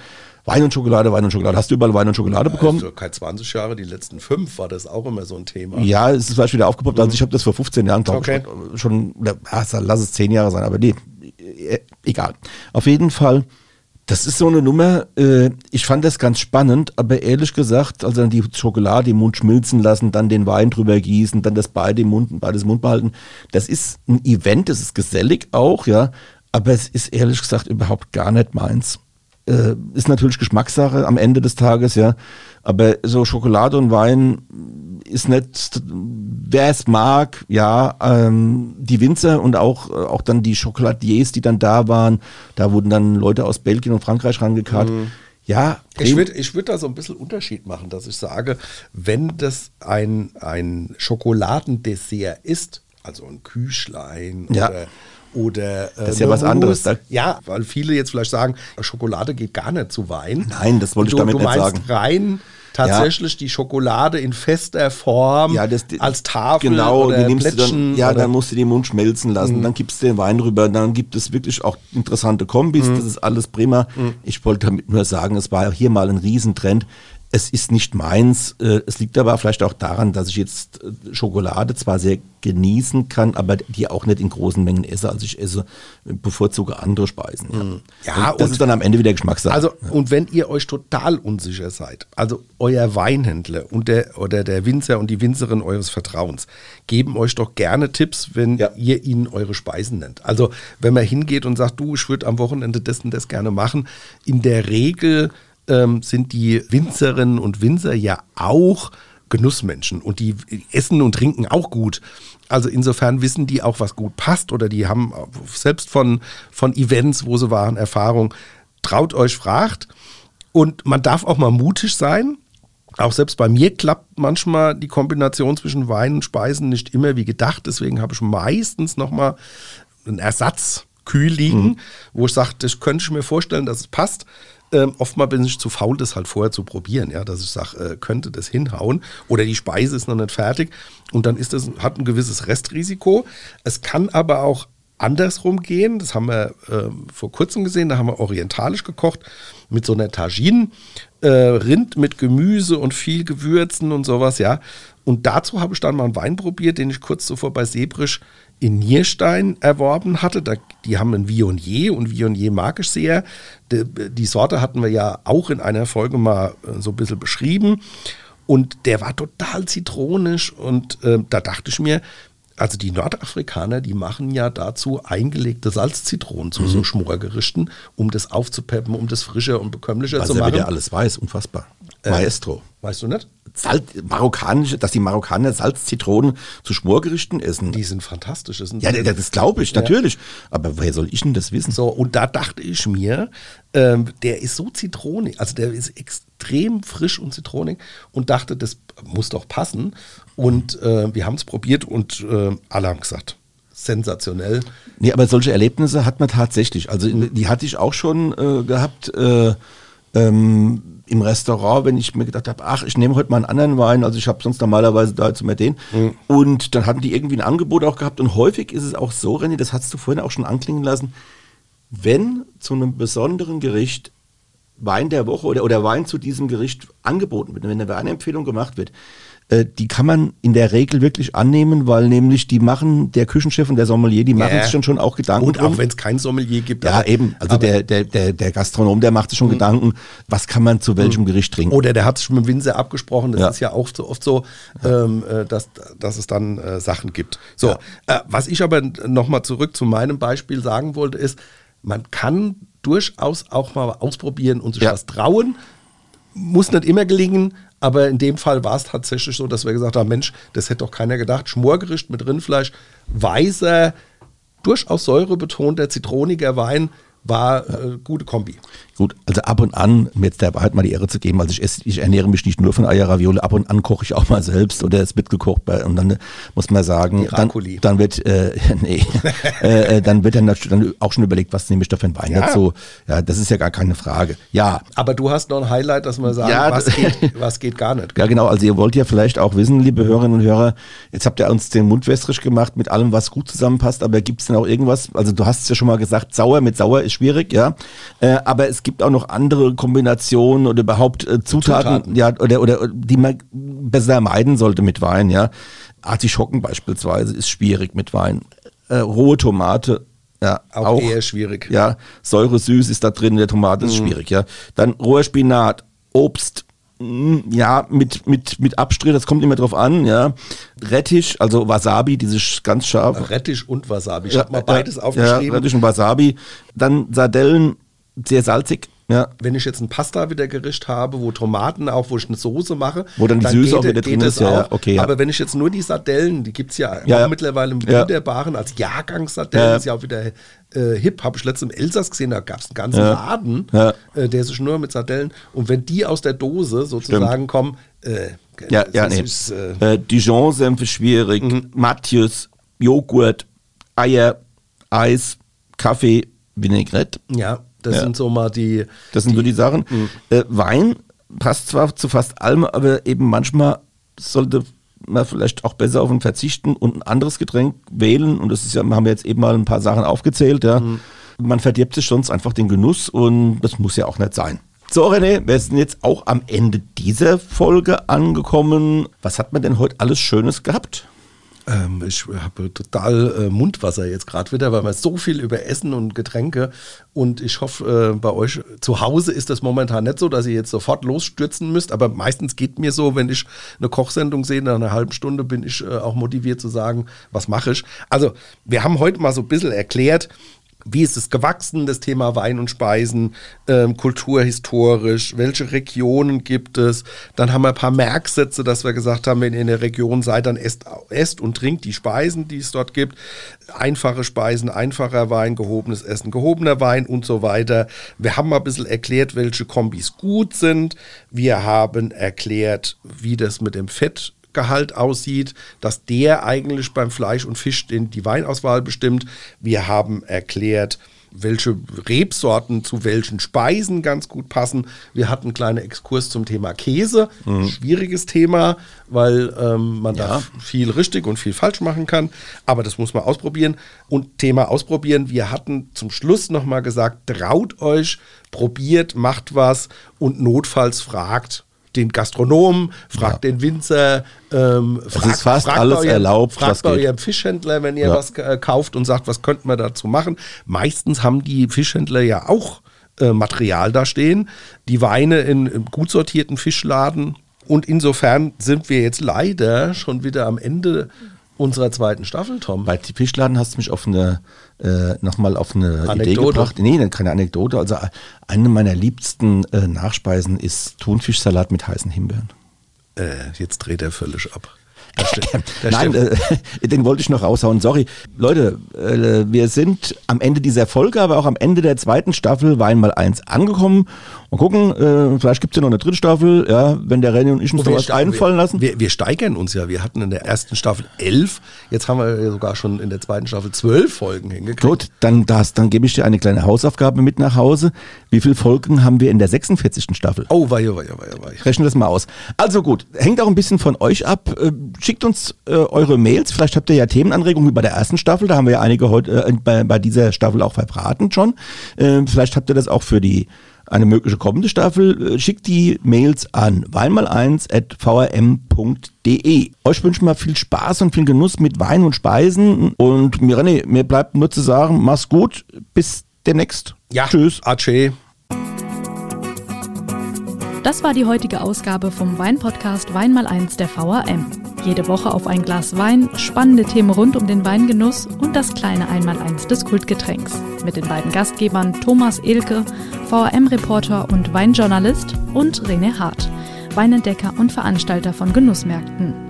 Wein und Schokolade, Wein und Schokolade. Hast du überall Wein und Schokolade bekommen? Also kein 20 Jahre, die letzten fünf war das auch immer so ein Thema. Ja, es ist vielleicht wieder aufgepoppt. Also ich habe das vor 15 Jahren, glaube okay. ich, schon, oder, lass es 10 Jahre sein, aber nee, äh, egal. Auf jeden Fall, das ist so eine Nummer, äh, ich fand das ganz spannend, aber ehrlich gesagt, also dann die Schokolade im Mund schmilzen lassen, dann den Wein drüber gießen, dann das beide im Mund, beides im Mund behalten, das ist ein Event, das ist gesellig auch, ja, aber es ist ehrlich gesagt überhaupt gar nicht meins. Äh, ist natürlich Geschmackssache am Ende des Tages, ja. Aber so Schokolade und Wein ist nicht, wer es mag, ja, ähm, die Winzer und auch, auch dann die Schokoladiers, die dann da waren, da wurden dann Leute aus Belgien und Frankreich rangekarrt. Mhm. Ja, ich würde ich würd da so ein bisschen Unterschied machen, dass ich sage, wenn das ein, ein Schokoladendessert ist, also ein Küchlein ja. oder oder äh, das ist ja was anderes. Da ja, weil viele jetzt vielleicht sagen, Schokolade geht gar nicht zu Wein. Nein, das wollte ich damit du nicht sagen. rein tatsächlich ja. die Schokolade in fester Form ja, das, als Tafel genau, oder die nimmst du dann, ja, dann musst du den Mund schmelzen lassen, mhm. dann gibst du den Wein rüber, dann gibt es wirklich auch interessante Kombis, mhm. das ist alles prima. Mhm. Ich wollte damit nur sagen, es war hier mal ein Riesentrend. Es ist nicht meins. Äh, es liegt aber vielleicht auch daran, dass ich jetzt äh, Schokolade zwar sehr genießen kann, aber die auch nicht in großen Mengen esse. Also ich esse, bevorzuge andere Speisen. Ja, mhm. ja und das ist dann am Ende wieder Geschmackssache. Also, und wenn ihr euch total unsicher seid, also euer Weinhändler und der, oder der Winzer und die Winzerin eures Vertrauens geben euch doch gerne Tipps, wenn ja. ihr ihnen eure Speisen nennt. Also, wenn man hingeht und sagt, du, ich würde am Wochenende das und das gerne machen, in der Regel ähm, sind die Winzerinnen und Winzer ja auch Genussmenschen und die essen und trinken auch gut. Also insofern wissen die auch, was gut passt oder die haben selbst von, von Events, wo sie waren, Erfahrung. Traut euch, fragt. Und man darf auch mal mutig sein. Auch selbst bei mir klappt manchmal die Kombination zwischen Wein und Speisen nicht immer wie gedacht. Deswegen habe ich meistens nochmal einen Ersatz kühl liegen, mhm. wo ich sage, das könnte ich mir vorstellen, dass es passt. Ähm, oftmal bin ich zu faul, das halt vorher zu probieren, ja, dass ich sage, äh, könnte das hinhauen oder die Speise ist noch nicht fertig und dann ist das, hat ein gewisses Restrisiko. Es kann aber auch andersrum gehen, das haben wir äh, vor kurzem gesehen, da haben wir orientalisch gekocht mit so einer Tagine, äh, Rind mit Gemüse und viel Gewürzen und sowas, ja. Und dazu habe ich dann mal einen Wein probiert, den ich kurz zuvor bei Sebrisch in Nierstein erworben hatte. Da, die haben ein Viognier und Viognier mag ich sehr. Die, die, Sorte hatten wir ja auch in einer Folge mal äh, so ein bisschen beschrieben. Und der war total zitronisch und äh, da dachte ich mir, also die Nordafrikaner, die machen ja dazu eingelegte Salzzitronen zu mhm. so Schmorgerichten, um das aufzupeppen, um das frischer und bekömmlicher also zu machen. Also alles weiß, unfassbar. Äh, Maestro. Weißt du nicht? Salz, marokkanische, dass die Marokkaner Salzzitronen zu Schmorgerichten essen. Die sind fantastisch. Das sind ja, das, das glaube ich, natürlich. Ja. Aber woher soll ich denn das wissen? So, und da dachte ich mir, ähm, der ist so zitronig, also der ist extrem frisch und zitronig und dachte, das muss doch passen. Und äh, wir haben es probiert und äh, alle haben gesagt, sensationell. Nee, aber solche Erlebnisse hat man tatsächlich. Also die hatte ich auch schon äh, gehabt. Äh, ähm, im Restaurant, wenn ich mir gedacht habe, ach, ich nehme heute mal einen anderen Wein, also ich habe sonst normalerweise da jetzt immer den. Mhm. Und dann hatten die irgendwie ein Angebot auch gehabt. Und häufig ist es auch so, René, das hast du vorhin auch schon anklingen lassen, wenn zu einem besonderen Gericht Wein der Woche oder, oder Wein zu diesem Gericht angeboten wird, wenn eine Weinempfehlung gemacht wird, äh, die kann man in der Regel wirklich annehmen, weil nämlich die machen, der Küchenchef und der Sommelier, die machen ja. sich dann schon auch Gedanken. Und auch wenn es kein Sommelier gibt. Ja, eben. Also der, der, der, der Gastronom, der macht sich schon mhm. Gedanken, was kann man zu welchem mhm. Gericht trinken. Oder der hat sich mit dem Winzer abgesprochen. Das ja. ist ja auch so oft so, ähm, äh, dass, dass es dann äh, Sachen gibt. So, äh, was ich aber nochmal zurück zu meinem Beispiel sagen wollte, ist, man kann durchaus auch mal ausprobieren und sich was trauen muss nicht immer gelingen, aber in dem Fall war es tatsächlich so, dass wir gesagt haben, Mensch, das hätte doch keiner gedacht. Schmorgericht mit Rindfleisch, weißer, durchaus säurebetonter, zitroniger Wein war äh, gute Kombi. Gut, also ab und an, um jetzt der Wahrheit mal die Ehre zu geben, also ich, esse, ich ernähre mich nicht nur von Eierravioli, ab und an koche ich auch mal selbst oder es wird gekocht und dann muss man sagen, dann, dann, wird, äh, nee, äh, äh, dann wird dann, dann auch schon überlegt, was nehme ich da für ein Wein ja. dazu. Ja, das ist ja gar keine Frage. Ja. Aber du hast noch ein Highlight, dass man sagt, ja, was, geht, was geht gar nicht. Ja, genau, also ihr wollt ja vielleicht auch wissen, liebe Hörerinnen und Hörer, jetzt habt ihr uns den Mund wässrig gemacht mit allem, was gut zusammenpasst, aber gibt es denn auch irgendwas, also du hast es ja schon mal gesagt, sauer mit sauer ist schwierig, ja. Äh, aber es gibt auch noch andere Kombinationen oder überhaupt äh, Zutaten, Zutaten, ja, oder, oder die man besser meiden sollte mit Wein, ja. Artischocken beispielsweise ist schwierig mit Wein. Äh, rohe Tomate, ja, auch, auch, eher schwierig. Ja, Säure süß ist da drin, der Tomate ist mhm. schwierig, ja. Dann roher Spinat, Obst, hm, ja, mit, mit, mit Abstrich, das kommt immer drauf an, ja. Rettich, also Wasabi, dieses ganz scharf. Rettich und Wasabi, ich ja, habe mal beides ja, aufgeschrieben. Ja, Rettich und Wasabi. Dann Sardellen, sehr salzig. Ja. Wenn ich jetzt ein Pasta wieder Gericht habe, wo Tomaten auch, wo ich eine Soße mache, wo dann die dann Süße auch wieder drin ist, ja, okay, ja. Aber wenn ich jetzt nur die Sardellen, die gibt es ja, ja, mittlerweile im wunderbaren, als Jahrgangssardellen, ist ja auch wieder äh, hip, habe ich letztens im Elsass gesehen, da gab es einen ganzen Laden, äh, der sich nur mit Sardellen, und wenn die aus der Dose sozusagen Stimmt. kommen, äh, ja, ja, nee. Ist, äh, äh, Dijon-Senf ist schwierig, mhm. Mathieu, Joghurt, Eier, Eis, Kaffee, Vinaigrette. Ja. Das ja. sind so mal die. Das sind die, so die Sachen. Äh, Wein passt zwar zu fast allem, aber eben manchmal sollte man vielleicht auch besser auf ihn verzichten und ein anderes Getränk wählen. Und das ist ja, haben wir jetzt eben mal ein paar Sachen aufgezählt, ja. Mhm. Man verdirbt sich sonst einfach den Genuss und das muss ja auch nicht sein. So, René, wir sind jetzt auch am Ende dieser Folge angekommen. Was hat man denn heute alles Schönes gehabt? Ähm, ich habe total äh, Mundwasser jetzt gerade wieder, weil wir so viel über Essen und Getränke und ich hoffe, äh, bei euch zu Hause ist das momentan nicht so, dass ihr jetzt sofort losstürzen müsst, aber meistens geht mir so, wenn ich eine Kochsendung sehe, nach einer halben Stunde bin ich äh, auch motiviert zu sagen, was mache ich. Also, wir haben heute mal so ein bisschen erklärt, wie ist es gewachsen, das Thema Wein und Speisen, ähm, kulturhistorisch, welche Regionen gibt es? Dann haben wir ein paar Merksätze, dass wir gesagt haben, wenn ihr in der Region seid, dann esst, esst und trinkt die Speisen, die es dort gibt. Einfache Speisen, einfacher Wein, gehobenes Essen, gehobener Wein und so weiter. Wir haben mal ein bisschen erklärt, welche Kombis gut sind. Wir haben erklärt, wie das mit dem Fett Fettgehalt aussieht, dass der eigentlich beim Fleisch und Fisch den, die Weinauswahl bestimmt. Wir haben erklärt, welche Rebsorten zu welchen Speisen ganz gut passen. Wir hatten einen kleinen Exkurs zum Thema Käse. Mhm. Schwieriges Thema, weil ähm, man ja. da viel richtig und viel falsch machen kann. Aber das muss man ausprobieren. Und Thema ausprobieren, wir hatten zum Schluss nochmal gesagt, traut euch, probiert, macht was und notfalls fragt, den Gastronomen, fragt ja. den Winzer, ähm, fragt, es ist fast alles eurem, erlaubt. Fragt bei eurem Fischhändler, wenn ihr ja. was äh, kauft und sagt, was könnte man dazu machen. Meistens haben die Fischhändler ja auch äh, Material da stehen. Die Weine in, in gut sortierten Fischladen. Und insofern sind wir jetzt leider schon wieder am Ende unserer zweiten Staffel, Tom. Bei Fischladen hast du mich auf eine, äh, nochmal auf eine Anekdote. Idee gebracht. Nee, keine Anekdote. Also eine meiner liebsten äh, Nachspeisen ist Thunfischsalat mit heißen Himbeeren. Äh, jetzt dreht er völlig ab. Nein, äh, den wollte ich noch raushauen. Sorry. Leute, äh, wir sind am Ende dieser Folge, aber auch am Ende der zweiten Staffel Wein mal eins angekommen. Und gucken, äh, vielleicht gibt es ja noch eine dritte Staffel, ja, wenn der René und ich uns noch was einfallen lassen. Wir, wir, steigern uns ja. Wir hatten in der ersten Staffel elf, jetzt haben wir sogar schon in der zweiten Staffel zwölf Folgen hingekriegt. Gut, dann, das, dann gebe ich dir eine kleine Hausaufgabe mit nach Hause. Wie viele Folgen haben wir in der 46. Staffel? Oh, wei, wei, wei, wei. Rechnen das mal aus. Also gut, hängt auch ein bisschen von euch ab. Äh, schickt uns äh, eure Mails. Vielleicht habt ihr ja Themenanregungen wie bei der ersten Staffel. Da haben wir ja einige heute äh, bei, bei dieser Staffel auch verbraten schon. Äh, vielleicht habt ihr das auch für die eine mögliche kommende Staffel, äh, schickt die Mails an weinmal1.vrm.de. Euch wünschen wir viel Spaß und viel Genuss mit Wein und Speisen. Und mir, René, mir bleibt nur zu sagen, mach's gut, bis demnächst. Ja, tschüss. Ace. Das war die heutige Ausgabe vom Weinpodcast Weinmal1 der VRM. Jede Woche auf ein Glas Wein, spannende Themen rund um den Weingenuss und das kleine Einmaleins des Kultgetränks. Mit den beiden Gastgebern Thomas Elke, VRM-Reporter und Weinjournalist und René Hart, Weinentdecker und Veranstalter von Genussmärkten.